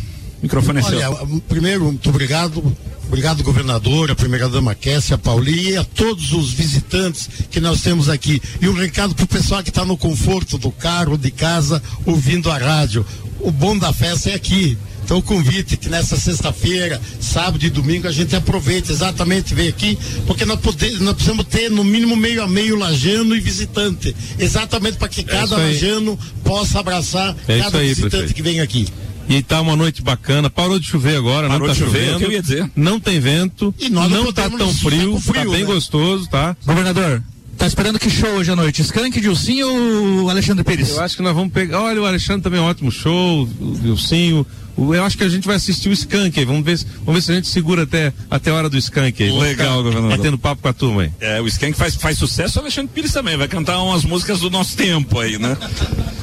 microfone é Olha, seu. primeiro, muito obrigado. Obrigado, governador, a primeira-dama Kessia, a Paulinha e a todos os visitantes que nós temos aqui. E um recado para o pessoal que está no conforto do carro, de casa, ouvindo a rádio. O bom da festa é aqui. Então o convite que nessa sexta-feira, sábado e domingo a gente aproveite exatamente ver aqui, porque nós, podemos, nós precisamos ter no mínimo meio a meio lajano e visitante, exatamente para que é cada lajano possa abraçar é cada visitante que vem aqui. E tá uma noite bacana. Parou de chover agora, Parou não tá de chover, chovendo. é o que eu ia dizer. Não tem vento. E nós não tá podemos tão frio, com frio, tá bem né? gostoso, tá? Governador, tá esperando que show hoje à noite? Skank, Dilcinho ou Alexandre Pires? Eu acho que nós vamos pegar. Olha, o Alexandre também é um ótimo show, o Vilcinho. Eu acho que a gente vai assistir o Skank aí. Vamos ver, se- vamos ver se a gente segura até, até a hora do Skank aí. Legal, governador. Batendo papo com a turma aí. É, o Skank faz, faz sucesso, o Alexandre Pires também. Vai cantar umas músicas do nosso tempo aí, né?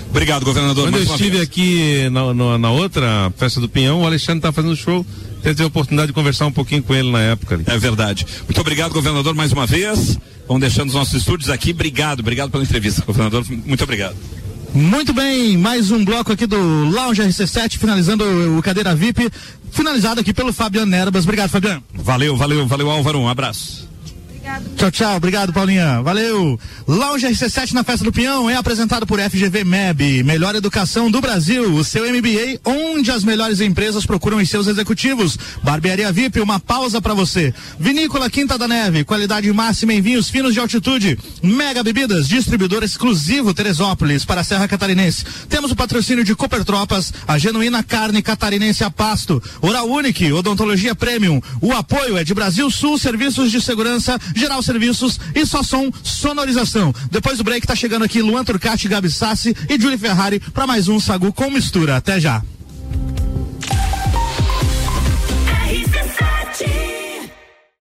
Obrigado, governador. Quando eu estive aqui na, na, na outra festa do Pinhão, o Alexandre tá fazendo show. Teve a oportunidade de conversar um pouquinho com ele na época ali. É verdade. Muito obrigado, governador, mais uma vez. Vamos deixando os nossos estúdios aqui. Obrigado, obrigado pela entrevista, governador. Muito obrigado. Muito bem, mais um bloco aqui do Lounge RC7, finalizando o, Cadeira VIP, finalizado aqui pelo Fabiano Nerbas. Obrigado, Fabiano. Valeu, valeu, valeu, Álvaro. Um abraço. Tchau, tchau. Obrigado, Paulinha. Valeu. Lounge RC7 na Festa do Pinhão é apresentado por FGV MEB, melhor educação do Brasil. O seu MBA, onde as melhores empresas procuram os seus executivos. Barbearia VIP, uma pausa para você. Vinícola Quinta da Neve, qualidade máxima em vinhos finos de altitude. Mega Bebidas, distribuidor exclusivo Teresópolis para a Serra Catarinense. Temos o patrocínio de Cooper Tropas, a genuína carne catarinense a pasto. Oral Unique, odontologia premium. O apoio é de Brasil Sul Serviços de Segurança, Geral Serviços e só som sonorização. Depois do break tá chegando aqui Luan Turcati, Gabi Sassi e Julie Ferrari para mais um Sagu com mistura. Até já.